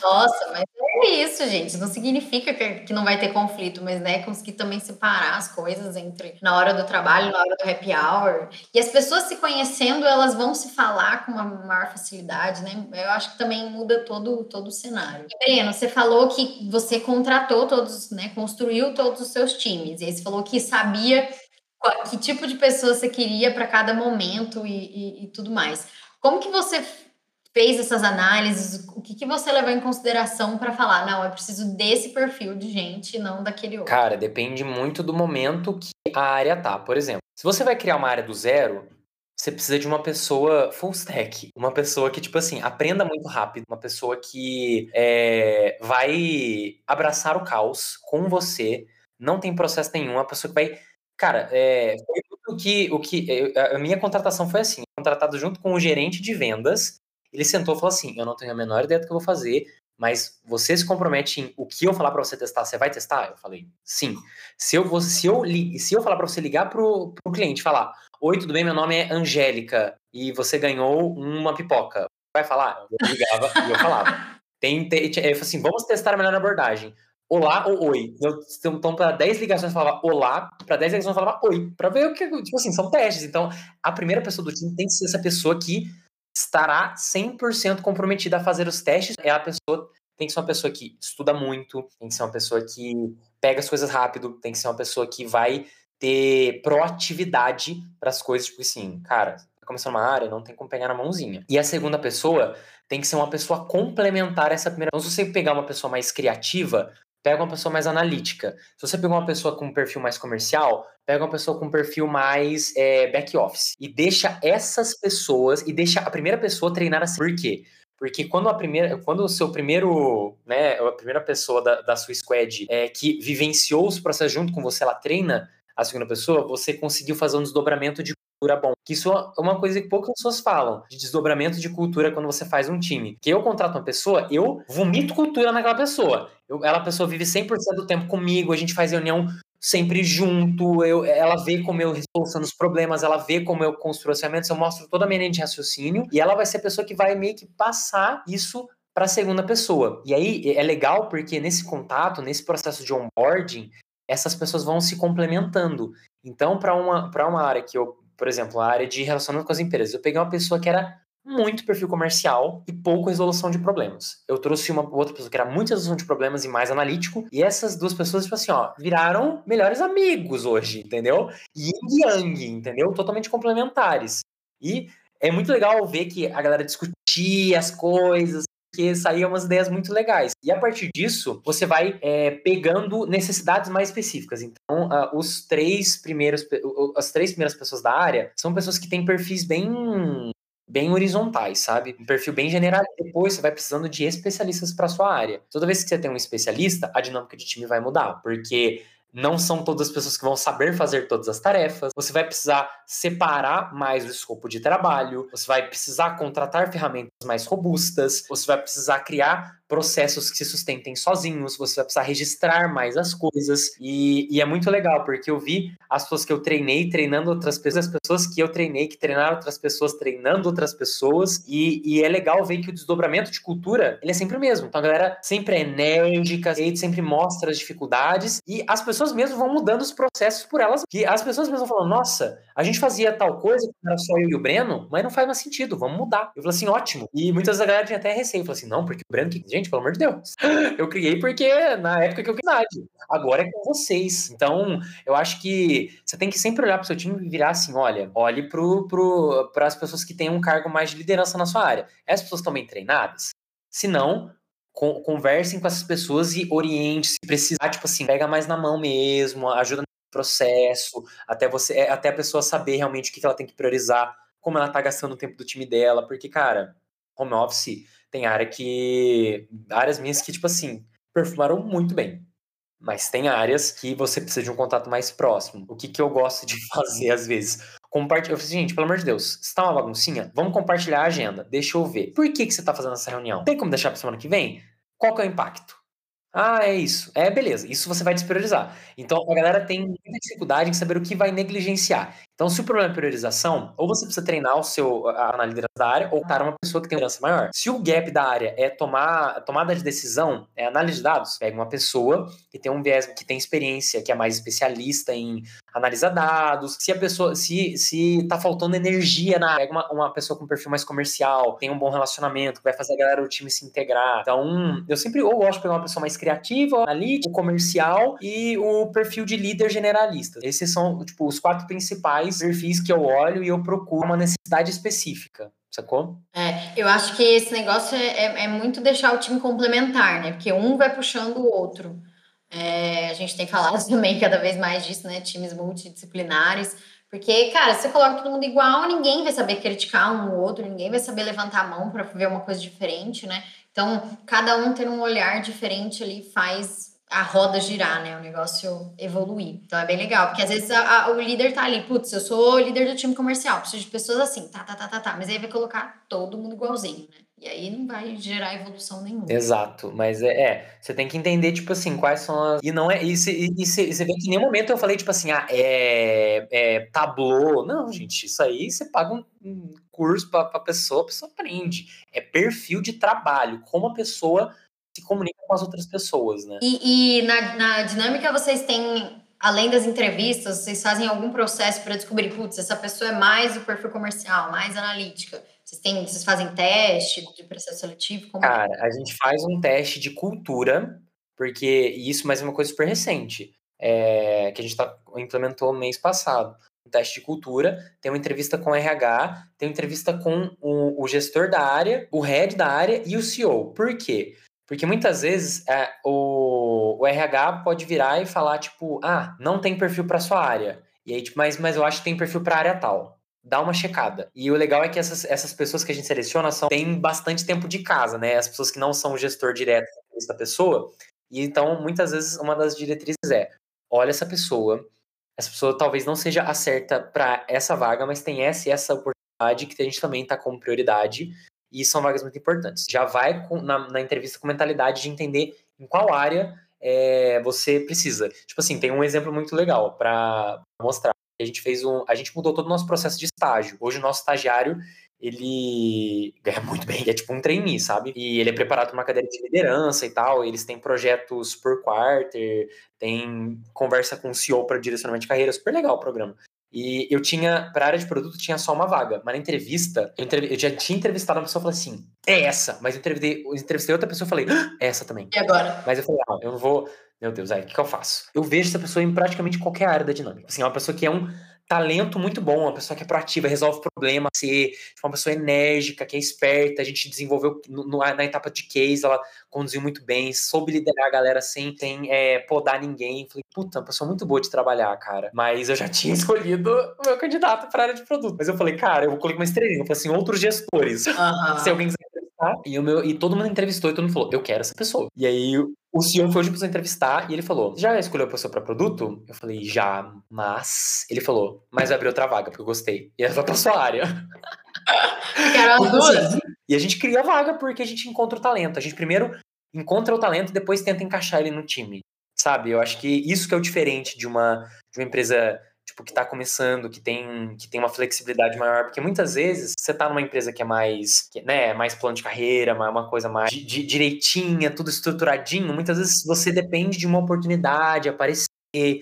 Nossa, mas é isso, gente. Não significa que, que não vai ter conflito, mas né, conseguir também separar as coisas entre na hora do trabalho, na hora do happy hour. E as pessoas se conhecendo, elas vão se falar com uma maior facilidade, né? Eu acho que também muda todo, todo o cenário. E, Breno, você falou que você contratou todos, né? Construiu todos os seus times. E aí você falou que sabia que tipo de pessoa você queria para cada momento e, e, e tudo mais. Como que você fez essas análises, o que, que você levou em consideração para falar, não, eu preciso desse perfil de gente, não daquele outro? Cara, depende muito do momento que a área tá. Por exemplo, se você vai criar uma área do zero, você precisa de uma pessoa full stack, uma pessoa que, tipo assim, aprenda muito rápido, uma pessoa que é, vai abraçar o caos com você, não tem processo nenhum, uma pessoa que vai. Cara, é, foi o que, o que. A minha contratação foi assim: contratado junto com o gerente de vendas ele sentou e falou assim: Eu não tenho a menor ideia do que eu vou fazer, mas você se compromete em o que eu falar para você testar, você vai testar? Eu falei: Sim. Se eu, se eu, se eu falar para você ligar pro, pro cliente falar: Oi, tudo bem? Meu nome é Angélica e você ganhou uma pipoca. Vai falar? Eu ligava e eu falava. Tem, tem, eu falei assim: Vamos testar a melhor abordagem. Olá ou oi. Então, para 10 ligações, eu falava olá, para 10 ligações, eu falava oi, para ver o que. Tipo assim, são testes. Então, a primeira pessoa do time tem que ser essa pessoa que estará 100% comprometida a fazer os testes. É a pessoa tem que ser uma pessoa que estuda muito, tem que ser uma pessoa que pega as coisas rápido, tem que ser uma pessoa que vai ter proatividade para as coisas, tipo assim, cara, tá começando uma área, não tem como pegar na mãozinha. E a segunda pessoa tem que ser uma pessoa complementar essa primeira. Então, se você pegar uma pessoa mais criativa, pega uma pessoa mais analítica. Se você pegar uma pessoa com um perfil mais comercial, pega uma pessoa com um perfil mais é, back office. E deixa essas pessoas, e deixa a primeira pessoa treinar assim. Por quê? Porque quando a primeira, quando o seu primeiro, né, a primeira pessoa da, da sua squad é, que vivenciou os processos junto com você, ela treina, a segunda pessoa, você conseguiu fazer um desdobramento de cultura bom. Que isso é uma coisa que poucas pessoas falam, de desdobramento de cultura quando você faz um time. Que eu contrato uma pessoa, eu vomito cultura naquela pessoa. Eu, ela, a pessoa vive 100% do tempo comigo, a gente faz reunião sempre junto, eu, ela vê como eu soluciono os problemas, ela vê como eu construo os ferramentas, eu mostro toda a minha linha de raciocínio, e ela vai ser a pessoa que vai meio que passar isso para a segunda pessoa. E aí é legal porque nesse contato, nesse processo de onboarding, essas pessoas vão se complementando. Então, para uma, uma área que eu, por exemplo, a área de relacionamento com as empresas, eu peguei uma pessoa que era muito perfil comercial e pouco resolução de problemas. Eu trouxe uma outra pessoa que era muito resolução de problemas e mais analítico, e essas duas pessoas, tipo assim, ó, viraram melhores amigos hoje, entendeu? Yin e Yang, entendeu? Totalmente complementares. E é muito legal ver que a galera discutia as coisas, que saíam umas ideias muito legais. E a partir disso, você vai é, pegando necessidades mais específicas. Então, uh, os três primeiros, as três primeiras pessoas da área são pessoas que têm perfis bem bem horizontais, sabe? Um perfil bem general. Depois você vai precisando de especialistas para sua área. Toda vez que você tem um especialista, a dinâmica de time vai mudar, porque não são todas as pessoas que vão saber fazer todas as tarefas. Você vai precisar separar mais o escopo de trabalho, você vai precisar contratar ferramentas mais robustas, você vai precisar criar processos que se sustentem sozinhos, você vai precisar registrar mais as coisas. E, e, é muito legal, porque eu vi as pessoas que eu treinei treinando outras pessoas, as pessoas que eu treinei que treinaram outras pessoas treinando outras pessoas. E, e é legal ver que o desdobramento de cultura ele é sempre o mesmo. Então a galera sempre é enérgica, sempre mostra as dificuldades e as pessoas mesmo vão mudando os processos por elas. Que as pessoas mesmo falam: nossa, a gente fazia tal coisa, era só eu e o Breno, mas não faz mais sentido, vamos mudar. Eu falei assim: ótimo. E muitas da galera tinha até receio. Falei assim: não, porque o Breno, que gente, pelo amor de Deus. Eu criei porque na época que eu quis Agora é com vocês. Então, eu acho que você tem que sempre olhar para o seu time e virar assim: olha, olhe para as pessoas que têm um cargo mais de liderança na sua área. Essas pessoas estão bem treinadas? Se não, conversem com essas pessoas e oriente, se precisar, tipo assim, pega mais na mão mesmo, ajuda no processo, até você, é, até a pessoa saber realmente o que ela tem que priorizar, como ela tá gastando o tempo do time dela, porque, cara, home office tem área que. áreas minhas que, tipo assim, perfumaram muito bem. Mas tem áreas que você precisa de um contato mais próximo. O que, que eu gosto de fazer às vezes? Compartilhar. Eu falei, gente, pelo amor de Deus, se tá uma baguncinha, vamos compartilhar a agenda. Deixa eu ver. Por que, que você tá fazendo essa reunião? Tem como deixar pra semana que vem? Qual que é o impacto? Ah, é isso. É, beleza. Isso você vai despriorizar. Então, a galera tem muita dificuldade em saber o que vai negligenciar. Então, se o problema é priorização, ou você precisa treinar o seu, a, na liderança da área, ou estar uma pessoa que tem liderança maior. Se o gap da área é tomar tomada de decisão, é análise de dados, pega uma pessoa que tem um viés, que tem experiência, que é mais especialista em analisar dados. Se a pessoa, se, se tá faltando energia na área, pega uma, uma pessoa com perfil mais comercial, tem um bom relacionamento, vai fazer a galera do time se integrar. Então, eu sempre ou gosto de pegar uma pessoa mais criativa, analítico, comercial e o perfil de líder generalista. Esses são, tipo, os quatro principais principais perfis que eu olho e eu procuro uma necessidade específica. Sacou? É, eu acho que esse negócio é, é, é muito deixar o time complementar, né? Porque um vai puxando o outro. É, a gente tem falado também cada vez mais disso, né? Times multidisciplinares. Porque, cara, se você coloca todo mundo igual, ninguém vai saber criticar um ou outro, ninguém vai saber levantar a mão para ver uma coisa diferente, né? Então, cada um ter um olhar diferente ali faz a roda girar, né? O negócio evoluir. Então é bem legal, porque às vezes a, a, o líder tá ali, putz, eu sou líder do time comercial, preciso de pessoas assim, tá, tá, tá, tá, tá. Mas aí vai colocar todo mundo igualzinho, né? E aí não vai gerar evolução nenhuma. Exato, mas é, é você tem que entender, tipo assim, quais são as. E não é. E você, vê que em nenhum momento eu falei, tipo assim, ah, é, é tablô. Não, gente, isso aí você paga um, curso pra, pra pessoa, a pessoa aprende. É perfil de trabalho, como a pessoa se comunica com as outras pessoas, né? E, e na, na dinâmica vocês têm, além das entrevistas, vocês fazem algum processo para descobrir, putz, essa pessoa é mais o perfil comercial, mais analítica? Vocês, têm, vocês fazem teste de processo seletivo? Como? Cara, é? a gente faz um teste de cultura, porque isso mais é uma coisa super recente, é, que a gente tá, implementou mês passado. Um teste de cultura, tem uma entrevista com o RH, tem uma entrevista com o, o gestor da área, o head da área e o CEO. Por quê? Porque muitas vezes é, o, o RH pode virar e falar, tipo, ah, não tem perfil para sua área. E aí, tipo, mas, mas eu acho que tem perfil para área tal. Dá uma checada. E o legal é que essas, essas pessoas que a gente seleciona são, têm bastante tempo de casa, né? As pessoas que não são o gestor direto da pessoa. E então, muitas vezes, uma das diretrizes é: olha essa pessoa, essa pessoa talvez não seja a certa para essa vaga, mas tem essa e essa oportunidade que a gente também está como prioridade e são vagas muito importantes. Já vai com, na, na, entrevista com mentalidade de entender em qual área é, você precisa. Tipo assim, tem um exemplo muito legal para mostrar. A gente fez um, a gente mudou todo o nosso processo de estágio. Hoje o nosso estagiário ele ganha muito bem, é tipo um trainee, sabe? E ele é preparado para uma cadeira de liderança e tal, eles têm projetos por quarter, tem conversa com o CEO para direcionamento de carreira, super legal o programa. E eu tinha, para área de produto, tinha só uma vaga. Mas na entrevista, eu, entrev... eu já tinha entrevistado uma pessoa e falei assim, é essa. Mas eu entrevistei, eu entrevistei outra pessoa e falei, ah, é essa também. E agora? Mas eu falei, ah, eu não vou. Meu Deus, aí o que, que eu faço? Eu vejo essa pessoa em praticamente qualquer área da dinâmica. Assim, é uma pessoa que é um talento muito bom, uma pessoa que é proativa, resolve problema, ser uma pessoa enérgica, que é esperta, a gente desenvolveu no, na etapa de case, ela conduziu muito bem, soube liderar a galera sem, sem é, podar ninguém. Falei, puta, uma pessoa muito boa de trabalhar, cara. Mas eu já tinha escolhido o meu candidato para área de produto. Mas eu falei, cara, eu vou colocar uma estrelinha. Eu falei assim, outros gestores. Uhum. Se alguém quiser entrevistar. E, o meu, e todo mundo entrevistou e todo mundo falou, eu quero essa pessoa. E aí o CEO foi hoje para entrevistar e ele falou: Já escolheu a pessoa para produto? Eu falei: Já, mas. Ele falou: Mas vai abrir outra vaga, porque eu gostei. E essa tá sua área. Quero as duas. E a gente cria a vaga porque a gente encontra o talento. A gente primeiro encontra o talento e depois tenta encaixar ele no time. Sabe? Eu acho que isso que é o diferente de uma, de uma empresa tipo, que está começando, que tem, que tem uma flexibilidade maior, porque muitas vezes você está numa empresa que é mais, que, né, mais plano de carreira, uma coisa mais di, di, direitinha, tudo estruturadinho, muitas vezes você depende de uma oportunidade aparecer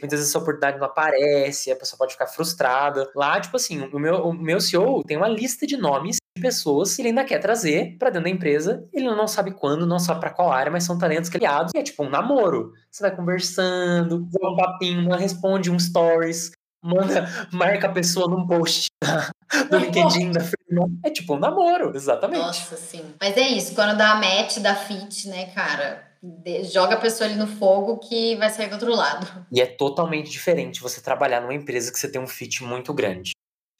muitas vezes essa oportunidade não aparece, a pessoa pode ficar frustrada. Lá, tipo assim, o meu, o meu CEO tem uma lista de nomes de pessoas que ele ainda quer trazer para dentro da empresa. Ele não sabe quando, não sabe para qual área, mas são talentos criados. E é tipo um namoro. Você vai conversando, dá um papinho, responde um stories, manda, marca a pessoa num post do LinkedIn da firma. É tipo um namoro, exatamente. Nossa, sim. Mas é isso, quando dá a match, dá fit, né, cara? Joga a pessoa ali no fogo que vai sair do outro lado. E é totalmente diferente você trabalhar numa empresa que você tem um fit muito grande.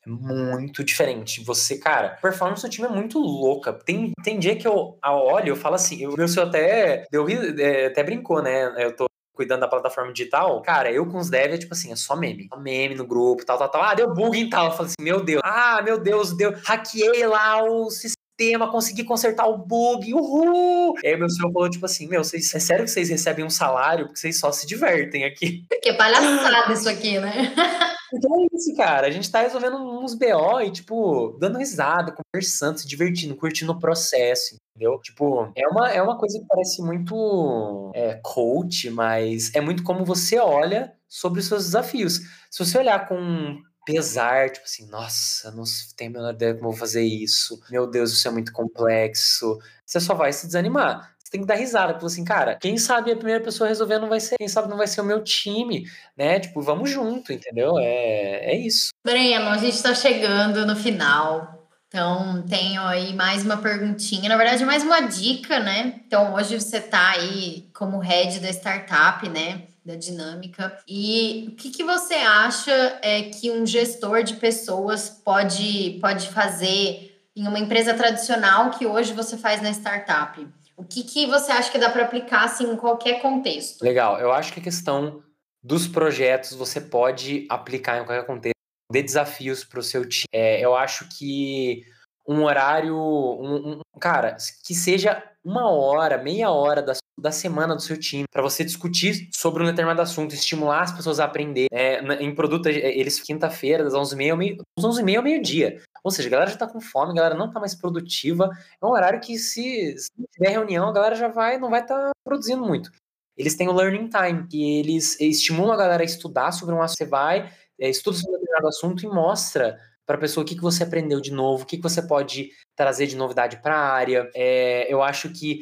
É muito diferente. Você, cara, a performance do time é muito louca. Tem, tem dia que eu olho, eu falo assim, o meu senhor até deu, é, até brincou, né? Eu tô cuidando da plataforma digital, cara, eu com os devs é tipo assim, é só meme. Só meme no grupo, tal, tal, tal. Ah, deu bug e tal. Eu falo assim, meu Deus. Ah, meu Deus, deu. Hackeei lá o sistema, consegui consertar o bug, uhul! Aí meu senhor falou, tipo assim, meu, vocês, é sério que vocês recebem um salário porque vocês só se divertem aqui? Que palhaçada isso aqui, né? Então é isso, cara. A gente tá resolvendo uns BO e, tipo, dando risada, conversando, se divertindo, curtindo o processo, entendeu? Tipo, é uma, é uma coisa que parece muito é, coach, mas é muito como você olha sobre os seus desafios. Se você olhar com pesar, tipo assim, nossa, não tenho a menor ideia como vou fazer isso. Meu Deus, isso é muito complexo. Você só vai se desanimar tem que dar risada, porque assim, cara, quem sabe a primeira pessoa resolver não vai ser, quem sabe não vai ser o meu time, né? Tipo, vamos junto, entendeu? É, é isso. Breno, a gente tá chegando no final. Então, tenho aí mais uma perguntinha, na verdade, mais uma dica, né? Então, hoje você tá aí como head da startup, né? Da dinâmica. E o que, que você acha é que um gestor de pessoas pode, pode fazer em uma empresa tradicional que hoje você faz na startup? O que, que você acha que dá para aplicar assim, em qualquer contexto? Legal, eu acho que a questão dos projetos você pode aplicar em qualquer contexto, dê desafios para o seu time. É, eu acho que um horário, um, um, cara, que seja uma hora, meia hora da, da semana do seu time para você discutir sobre um determinado assunto, estimular as pessoas a aprender. É, em produto, eles quinta-feira, das 11h30 ao meio, 11h30 ao meio-dia. Ou seja, a galera já tá com fome, a galera não tá mais produtiva. É um horário que, se, se tiver reunião, a galera já vai, não vai estar tá produzindo muito. Eles têm o Learning Time, que eles estimulam a galera a estudar sobre um assunto. Você vai, é, estuda sobre um determinado assunto e mostra para a pessoa o que, que você aprendeu de novo, o que, que você pode trazer de novidade para a área. É, eu acho que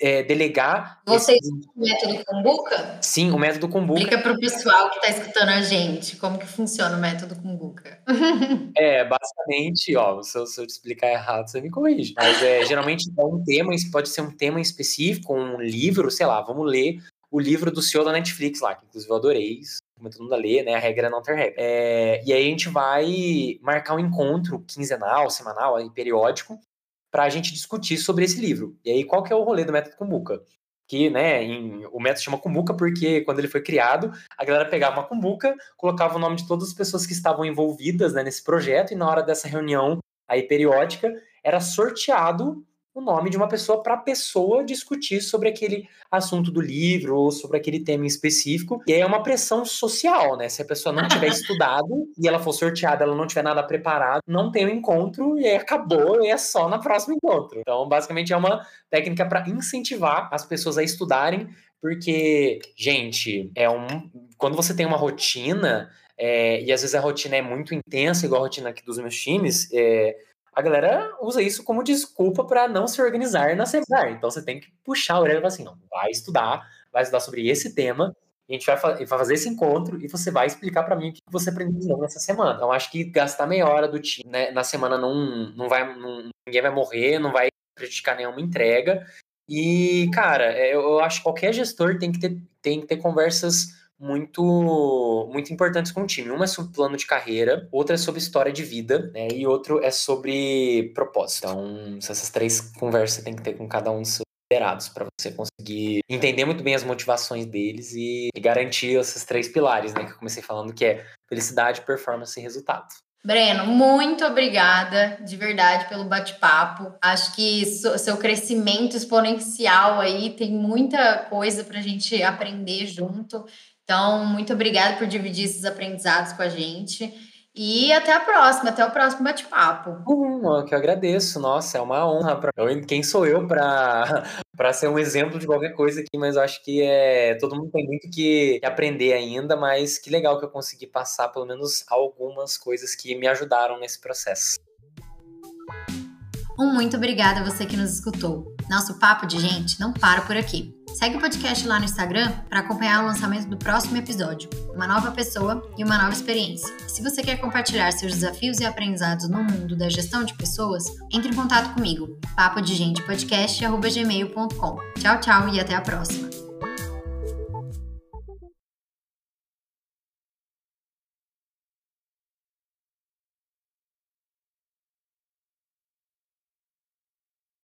é, delegar. Vocês esse... o método Kumbuka? Sim, o método Kumbuka. Explica para o pessoal que está escutando a gente como que funciona o método Kumbuka. é, basicamente, ó, se eu, se eu te explicar errado, você me corrige. Mas é, geralmente é um tema, pode ser um tema específico, um livro, sei lá, vamos ler o livro do CEO da Netflix lá, que inclusive eu adorei, como todo mundo ler, né? A regra é não ter regra. É, e aí a gente vai marcar um encontro quinzenal, semanal, periódico, para a gente discutir sobre esse livro. E aí, qual que é o rolê do método Kumbuka? que, né, em, o método chama cumbuca porque quando ele foi criado, a galera pegava uma cumbuca, colocava o nome de todas as pessoas que estavam envolvidas né, nesse projeto e na hora dessa reunião aí periódica era sorteado o nome de uma pessoa para a pessoa discutir sobre aquele assunto do livro ou sobre aquele tema em específico. E é uma pressão social, né? Se a pessoa não tiver estudado e ela for sorteada, ela não tiver nada preparado, não tem o um encontro e aí acabou e é só no próximo encontro. Então, basicamente, é uma técnica para incentivar as pessoas a estudarem, porque, gente, é um. Quando você tem uma rotina, é, e às vezes a rotina é muito intensa, igual a rotina aqui dos meus times, é, a galera usa isso como desculpa para não se organizar na semana. Então você tem que puxar a orelha e falar assim: não, vai estudar, vai estudar sobre esse tema, a gente vai, vai fazer esse encontro e você vai explicar para mim o que você aprendeu nessa semana. Então acho que gastar meia hora do time né, na semana não, não vai, não, ninguém vai morrer, não vai prejudicar nenhuma entrega. E, cara, é, eu acho que qualquer gestor tem que ter, tem que ter conversas muito muito importantes com o time. Uma é sobre plano de carreira, outra é sobre história de vida, né? E outro é sobre propósito. Então, essas três conversas tem que ter com cada um dos seus liderados para você conseguir entender muito bem as motivações deles e, garantir esses três pilares, né? Que eu comecei falando que é felicidade, performance e resultado. Breno, muito obrigada de verdade pelo bate-papo. Acho que seu crescimento exponencial aí tem muita coisa para a gente aprender junto. Então, muito obrigada por dividir esses aprendizados com a gente. E até a próxima, até o próximo bate-papo. Uhum, que eu agradeço. Nossa, é uma honra. Pra... Quem sou eu para ser um exemplo de qualquer coisa aqui? Mas eu acho que é todo mundo tem muito que aprender ainda. Mas que legal que eu consegui passar pelo menos algumas coisas que me ajudaram nesse processo. Um muito obrigada a você que nos escutou. Nosso papo de gente não para por aqui. Segue o podcast lá no Instagram para acompanhar o lançamento do próximo episódio, uma nova pessoa e uma nova experiência. Se você quer compartilhar seus desafios e aprendizados no mundo da gestão de pessoas, entre em contato comigo, papo de gente podcast@gmail.com. Tchau, tchau e até a próxima.